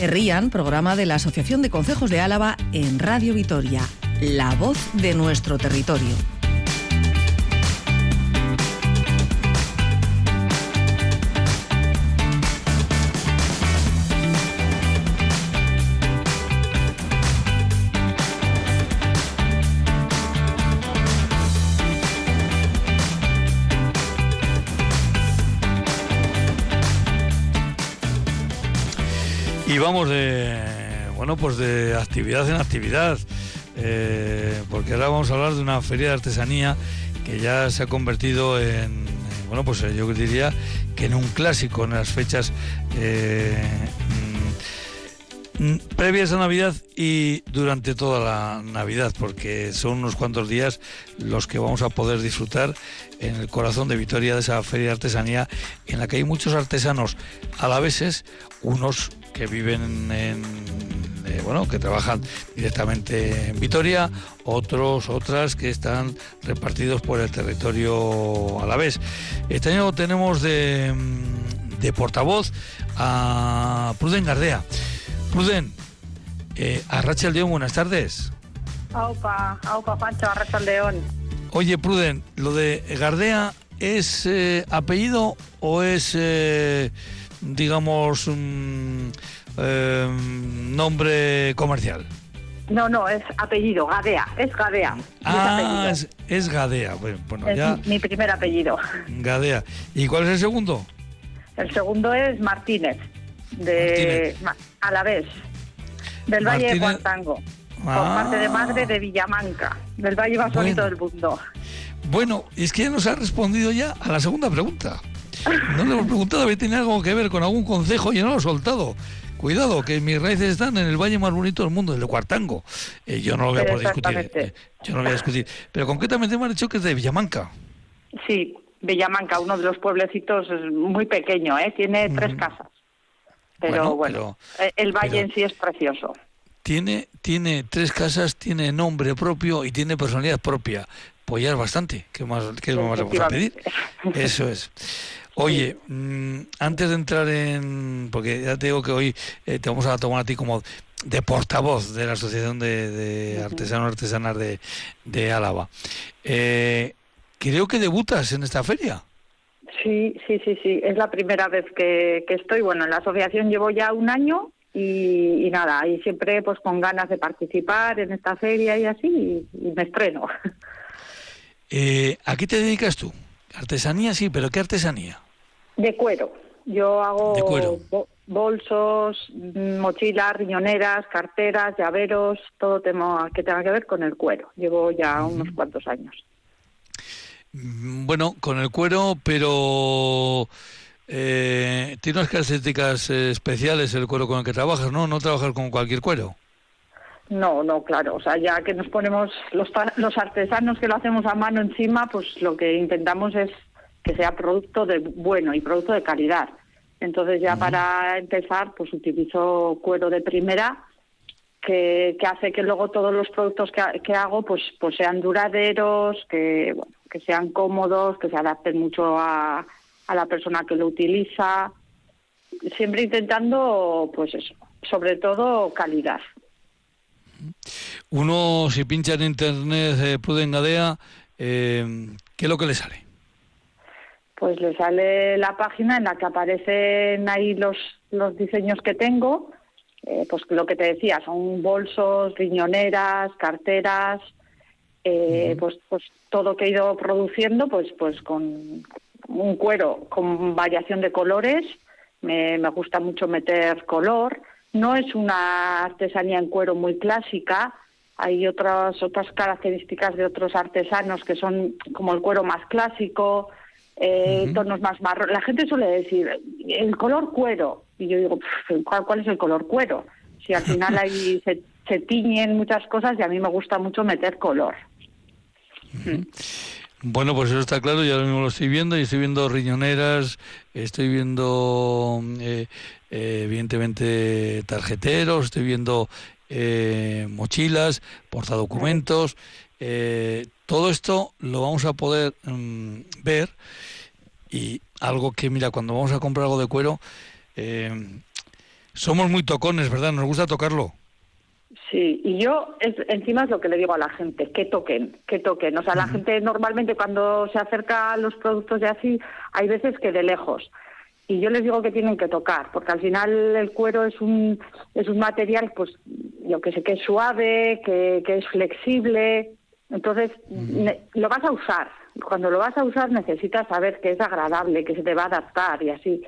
Rían, programa de la Asociación de Consejos de Álava en Radio Vitoria, la voz de nuestro territorio. Y vamos de, bueno, pues de actividad en actividad, eh, porque ahora vamos a hablar de una feria de artesanía que ya se ha convertido en, bueno, pues yo diría que en un clásico en las fechas eh, mm, previas a Navidad y durante toda la Navidad, porque son unos cuantos días los que vamos a poder disfrutar en el corazón de Vitoria de esa feria de artesanía en la que hay muchos artesanos alaveses, unos que viven en eh, bueno que trabajan directamente en Vitoria, otros otras que están repartidos por el territorio alavés. Este año tenemos de, de portavoz a Pruden Gardea. Pruden, eh, a Rachel León, buenas tardes. Aupa, aupa, Pancho, a León. Oye, Pruden, lo de Gardea es eh, apellido o es eh, digamos, un em, nombre comercial? No, no, es apellido, Gadea, es Gadea. Ah, es, Gadea. Bueno, es mi primer apellido. Gadea. ¿Y cuál es el segundo? El segundo es Martínez, de Alavés, del Valle de Cuantango, por ah. parte de madre de Villamanca, del Valle más bonito del mundo. Bueno, es que nos ha respondido ya a la segunda pregunta. No le hemos preguntado si tiene algo que ver con algún consejo y no lo he soltado. Cuidado, que mis raíces están en el valle más bonito del mundo, el de Cuartango. Eh, yo no lo voy a poder discutir. Eh, yo no lo voy a discutir. Pero concretamente me han dicho que es de Villamanca. Sí, Villamanca, uno de los pueblecitos muy pequeño, ¿eh? tiene tres casas. Pero bueno, eh, el valle en sí es precioso. Tiene, tiene tres casas, tiene nombre propio y tiene personalidad propia. Pues ya es bastante. ¿Qué más, qué más vamos a pedir? Eso es. Oye, mm, antes de entrar en. Porque ya te digo que hoy eh, te vamos a tomar a ti como de portavoz de la Asociación de, Artesanos Artesanas de, de Álava. Eh, creo que debutas en esta feria. Sí, sí, sí, sí. Es la primera vez que, estoy. Bueno, en la asociación llevo ya un año y, nada, y siempre pues con ganas de participar en esta feria y así, y, me estreno. Eh, ¿A qué te dedicas tú? Artesanía sí, pero ¿qué artesanía? De cuero. Yo hago bolsos, mochilas, riñoneras, carteras, llaveros, todo tema que tenga que ver con el cuero. Llevo ya unos cuantos años. Mm, bueno, con el cuero, pero eh, tiene unas características especiales el cuero con el que trabajas, ¿no? No trabajar con cualquier cuero. No, no, claro. O sea, ya que nos ponemos los, los artesanos que lo hacemos a mano encima, pues lo que intentamos es que sea producto de bueno y producto de calidad. Entonces ya para empezar, pues utilizo cuero de primera que, que, hace que luego todos los productos que, que hago pues pues sean duraderos, que bueno, que sean cómodos, que se adapten mucho a, a la persona que lo utiliza, siempre intentando pues eso, sobre todo calidad. Uno si pincha en internet eh, Prudengadea, eh, ¿qué es lo que le sale? pues le sale la página en la que aparecen ahí los, los diseños que tengo, eh, pues lo que te decía, son bolsos, riñoneras, carteras, eh, pues, pues todo que he ido produciendo, pues, pues con un cuero con variación de colores, me, me gusta mucho meter color, no es una artesanía en cuero muy clásica, hay otras otras características de otros artesanos que son como el cuero más clásico, eh, tonos más marrón. La gente suele decir, el color cuero. Y yo digo, ¿cuál, es el color cuero? Si al final ahí se, tiñen muchas cosas y a mí me gusta mucho meter color. Bueno, pues eso está claro, ya mismo lo estoy viendo, y estoy viendo riñoneras, estoy viendo eh, eh, evidentemente tarjeteros, estoy viendo mochilas, portadocumentos, todo esto lo vamos a poder mm, ver y algo que, mira, cuando vamos a comprar algo de cuero, eh, somos muy tocones, ¿verdad? Nos gusta tocarlo. Sí, y yo es, encima es lo que le digo a la gente, que toquen, que toquen. O sea, la gente normalmente cuando se acerca a los productos de así, hay veces que de lejos. Y yo les digo que tienen que tocar, porque al final el cuero es un, es un material, pues, yo que sé, que es suave, que, que es flexible, entonces, lo vas a usar. Cuando lo vas a usar necesitas saber que es agradable, que se te va a adaptar y así.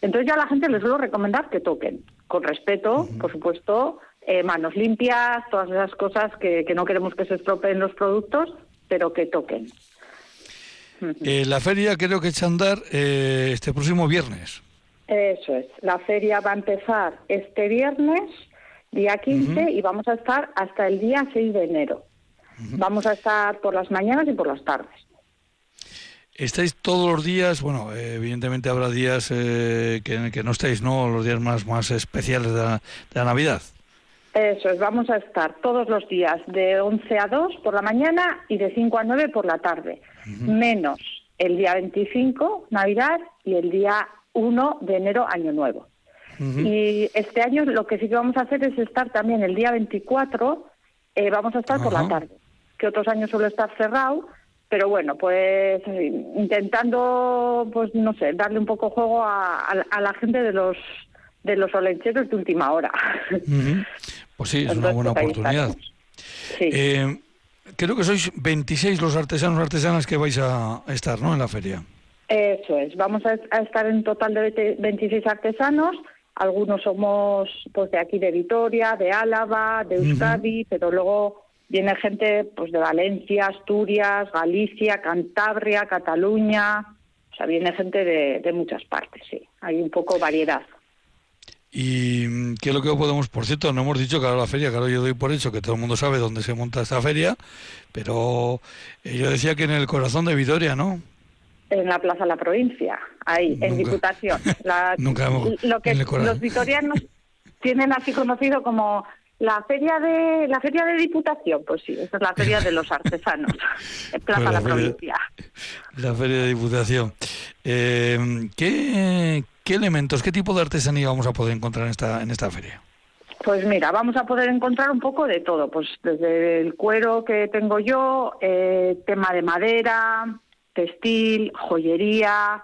Entonces yo a la gente les suelo recomendar que toquen, con respeto, por supuesto, eh, manos limpias, todas esas cosas que, no queremos que se estropeen los productos, pero que toquen. Eh, la feria creo que echa a andar eh, este próximo viernes. Eso es. La feria va a empezar este viernes, día 15, y vamos a estar hasta el día 6 de enero. Vamos a estar por las mañanas y por las tardes. ¿Estáis todos los días? Bueno, evidentemente habrá días que, que, no estáis, ¿no? Los días más, más especiales de la, Navidad. Eso es, vamos a estar todos los días de 11 a 2 por la mañana y de 5 a 9 por la tarde, menos el día 25, Navidad, y el día 1 de enero, Año Nuevo. Y este año lo que sí que vamos a hacer es estar también el día 24, eh, vamos a estar por la tarde, que otros años suele estar cerrado, pero bueno, pues intentando, pues no sé, darle un poco juego a, la gente de los de los olencheros de última hora. Pues sí, es una buena oportunidad. Eh, creo que sois 26 los artesanos artesanas que vais a estar, ¿no? En la feria. Eso es. Vamos a, estar en total de 26 artesanos. Algunos somos pues de aquí de Vitoria, de Álava, de Euskadi, pero luego viene gente pues de Valencia, Asturias, Galicia, Cantabria, Cataluña, o sea, viene gente de, muchas partes, sí. Hay un poco variedad. ¿Y mm, qué es lo que podemos, por cierto, no hemos dicho que ahora la feria, claro, yo doy por hecho que todo el mundo sabe dónde se monta esta feria, pero eh, yo decía que en el corazón de Vitoria, ¿no? En la Plaza de la Provincia, ahí, en Diputación. nunca lo que los vitorianos tienen así conocido como la feria de la feria de Diputación, pues sí, esa es la feria de los artesanos, en Plaza pues la, la Provincia. La feria de Diputación. Eh, ¿qué, ¿Qué elementos, qué tipo de artesanía vamos a poder encontrar en esta en esta feria? Pues mira, vamos a poder encontrar un poco de todo, pues desde el cuero que tengo yo, eh, tema de madera, textil, joyería,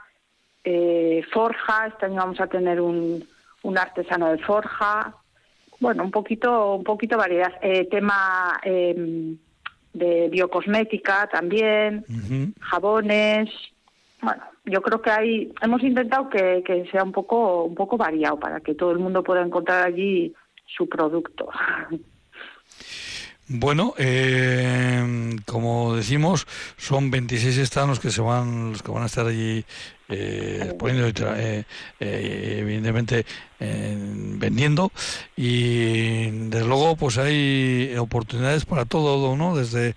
eh, forja. Este año vamos a tener un, un artesano de forja, bueno, un poquito, un poquito variedad. Eh, tema em, de biocosmética también, jabones. Bueno, yo creo que hay, hemos intentado que, que, sea un poco, un poco variado para que todo el mundo pueda encontrar allí su producto. Bueno, eh, como decimos, son 26 estados que se van, los que van a estar allí eh, poniendo, eh, eh, evidentemente, vendiendo y desde luego, pues hay oportunidades para todo, ¿no? Desde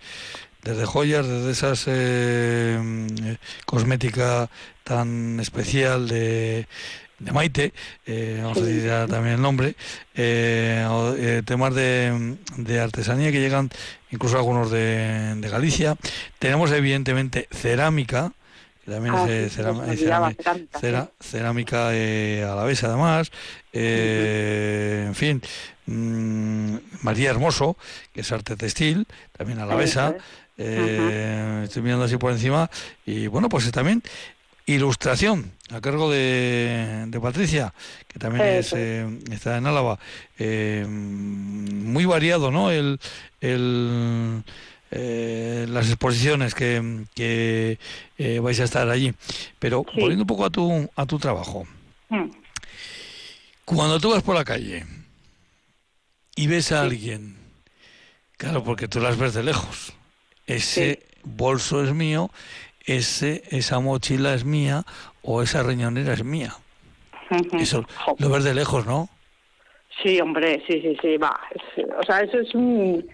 desde joyas, desde esas cosmética tan especial de de Maite, eh, vamos a decir también el nombre, eh, eh, temas de, de, artesanía que llegan incluso algunos de, de Galicia. Tenemos evidentemente cerámica, también ah, es, cerámica, cerámica, a la vez además, en fin, mm, María Hermoso, que es arte textil, también a la besa. estoy mirando así por encima y bueno pues también Ilustración, a cargo de, Patricia, que también eh, está en Álava. Eh, muy variado, ¿no? El, el, eh, las exposiciones que, que vais a estar allí. Pero volviendo un poco a tu, a tu trabajo. Mm. Cuando tú vas por la calle y ves a alguien, claro, porque tú las ves de lejos, ese bolso es mío, ese, esa mochila es mía o esa riñonera es mía. Eso lo ves de lejos, ¿no? Sí, hombre, sí, sí, sí, va. o sea, eso es un,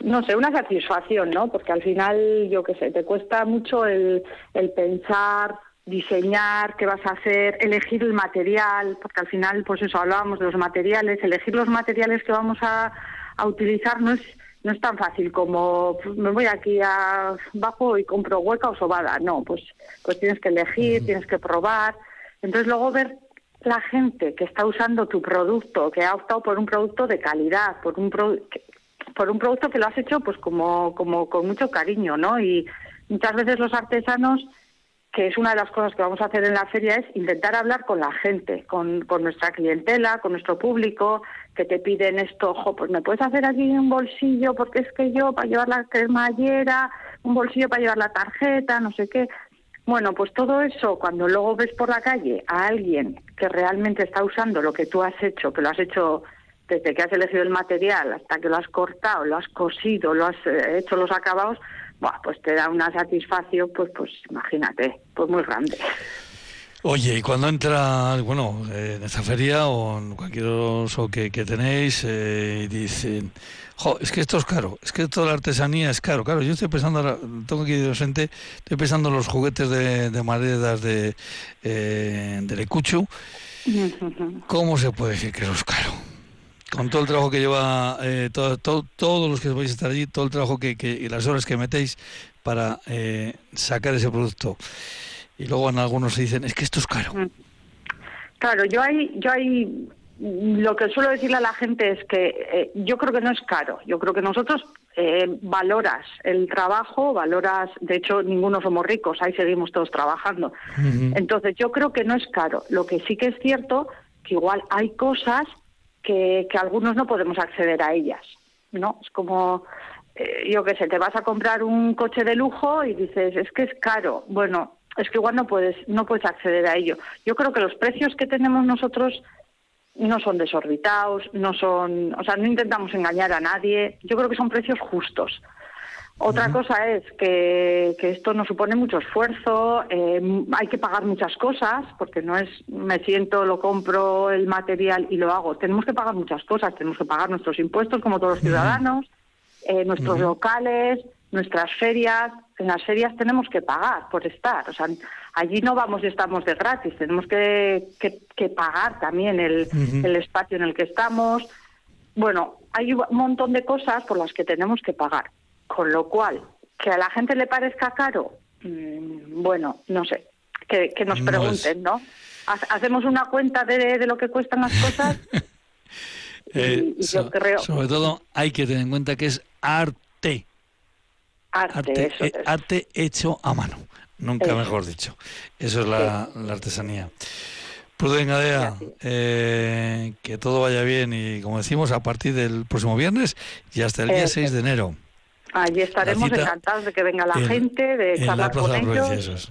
no sé, una satisfacción, ¿no? Porque al final, yo qué sé, te cuesta mucho el, el pensar, diseñar, qué vas a hacer, elegir el material, porque al final, pues eso, hablábamos de los materiales, elegir los materiales que vamos a, a utilizar no es no es tan fácil como pues, me voy aquí abajo y compro hueca o sobada. No, pues, pues tienes que elegir, tienes que probar. Entonces luego ver la gente que está usando tu producto, que ha optado por un producto de calidad, por un por un producto que lo has hecho pues como como con mucho cariño, ¿no? Y muchas veces los artesanos que es una de las cosas que vamos a hacer en la feria, es intentar hablar con la gente, con, nuestra clientela, con nuestro público, que te piden esto, ojo, pues me puedes hacer aquí un bolsillo, porque es que yo para llevar la cremallera, un bolsillo para llevar la tarjeta, no sé qué. Bueno, pues todo eso, cuando luego ves por la calle a alguien que realmente está usando lo que tú has hecho, que lo has hecho desde que has elegido el material hasta que lo has cortado, lo has cosido, lo has eh, hecho los acabados, pues te da una satisfacción, pues, pues imagínate, pues muy grande. Oye, y cuando entra, bueno, en esta feria o en cualquier oso que, tenéis eh, y dicen, jo, es que esto es caro, es que toda la artesanía es caro. Claro, yo estoy pensando, tengo aquí de docente, estoy pensando en los juguetes de, de maderas de, eh, de Lecuchu. ¿Cómo se puede decir que eso es caro? Con todo el trabajo que lleva, eh, todo, todos los que vais a estar allí, todo el trabajo que, que y las horas que metéis para eh, sacar ese producto y luego en algunos se dicen, es que esto es caro. Mm. Claro, yo hay, yo hay, lo que suelo decirle a la gente es que eh, yo creo que no es caro. Yo creo que nosotros eh, valoras el trabajo, valoras, de hecho ninguno somos ricos, ahí seguimos todos trabajando. Entonces yo creo que no es caro. Lo que sí que es cierto que igual hay cosas que, que algunos no podemos acceder a ellas, ¿no? Es como eh, yo qué sé, te vas a comprar un coche de lujo y dices, es que es caro. Bueno, es que igual no puedes, no puedes acceder a ello. Yo creo que los precios que tenemos nosotros no son desorbitados, no son, o sea, no intentamos engañar a nadie. Yo creo que son precios justos. Otra cosa es que, que, esto nos supone mucho esfuerzo, eh, hay que pagar muchas cosas, porque no es me siento, lo compro el material y lo hago. Tenemos que pagar muchas cosas, tenemos que pagar nuestros impuestos como todos los ciudadanos, eh, nuestros locales, nuestras ferias, en las ferias tenemos que pagar por estar, o sea, allí no vamos y estamos de gratis, tenemos que, que, pagar también el, el, espacio en el que estamos. Bueno, hay un montón de cosas por las que tenemos que pagar, con lo cual, que a la gente le parezca caro, mm, bueno, no sé, que, nos pregunten, ¿no? Hacemos una cuenta de, de lo que cuestan las cosas. Eh, yo creo... Sobre todo hay que tener en cuenta que es arte Arte, eh, arte, hecho a mano, nunca mejor dicho. Eso es la, artesanía. Pruden Gadea, eh, que todo vaya bien y como decimos, a partir del próximo viernes y hasta el día 6 de enero. Allí estaremos encantados de que venga la gente, de charlar con ellos. Eso es.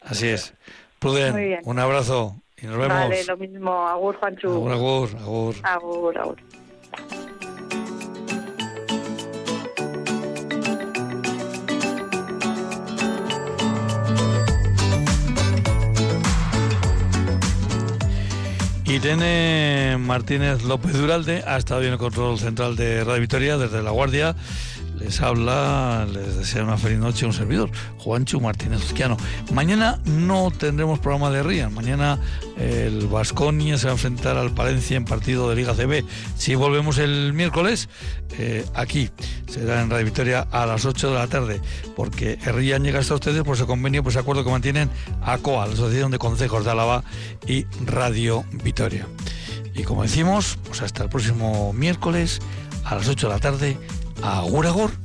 Así es. Pruden, un abrazo y nos vemos. Vale, lo mismo. Agur, Juanchu. Agur, agur, agur. Agur, agur. Irene Martínez López Duralde ha estado en el control central de Radio Victoria desde La Guardia les habla, les desea una feliz noche un servidor, Juancho Martínez Uzquiano. Mañana no tendremos programa de Ría, mañana el Vasconia se va a enfrentar al Palencia en partido de Liga CB. Si volvemos el miércoles, eh, aquí será en Radio Victoria a las 8 de la tarde, porque Ría llega hasta ustedes por ese convenio, por ese acuerdo que mantienen ACOA, la Asociación de Consejos de Álava y Radio Victoria. Y como decimos, pues hasta el próximo miércoles a las 8 de la tarde Agur, agur.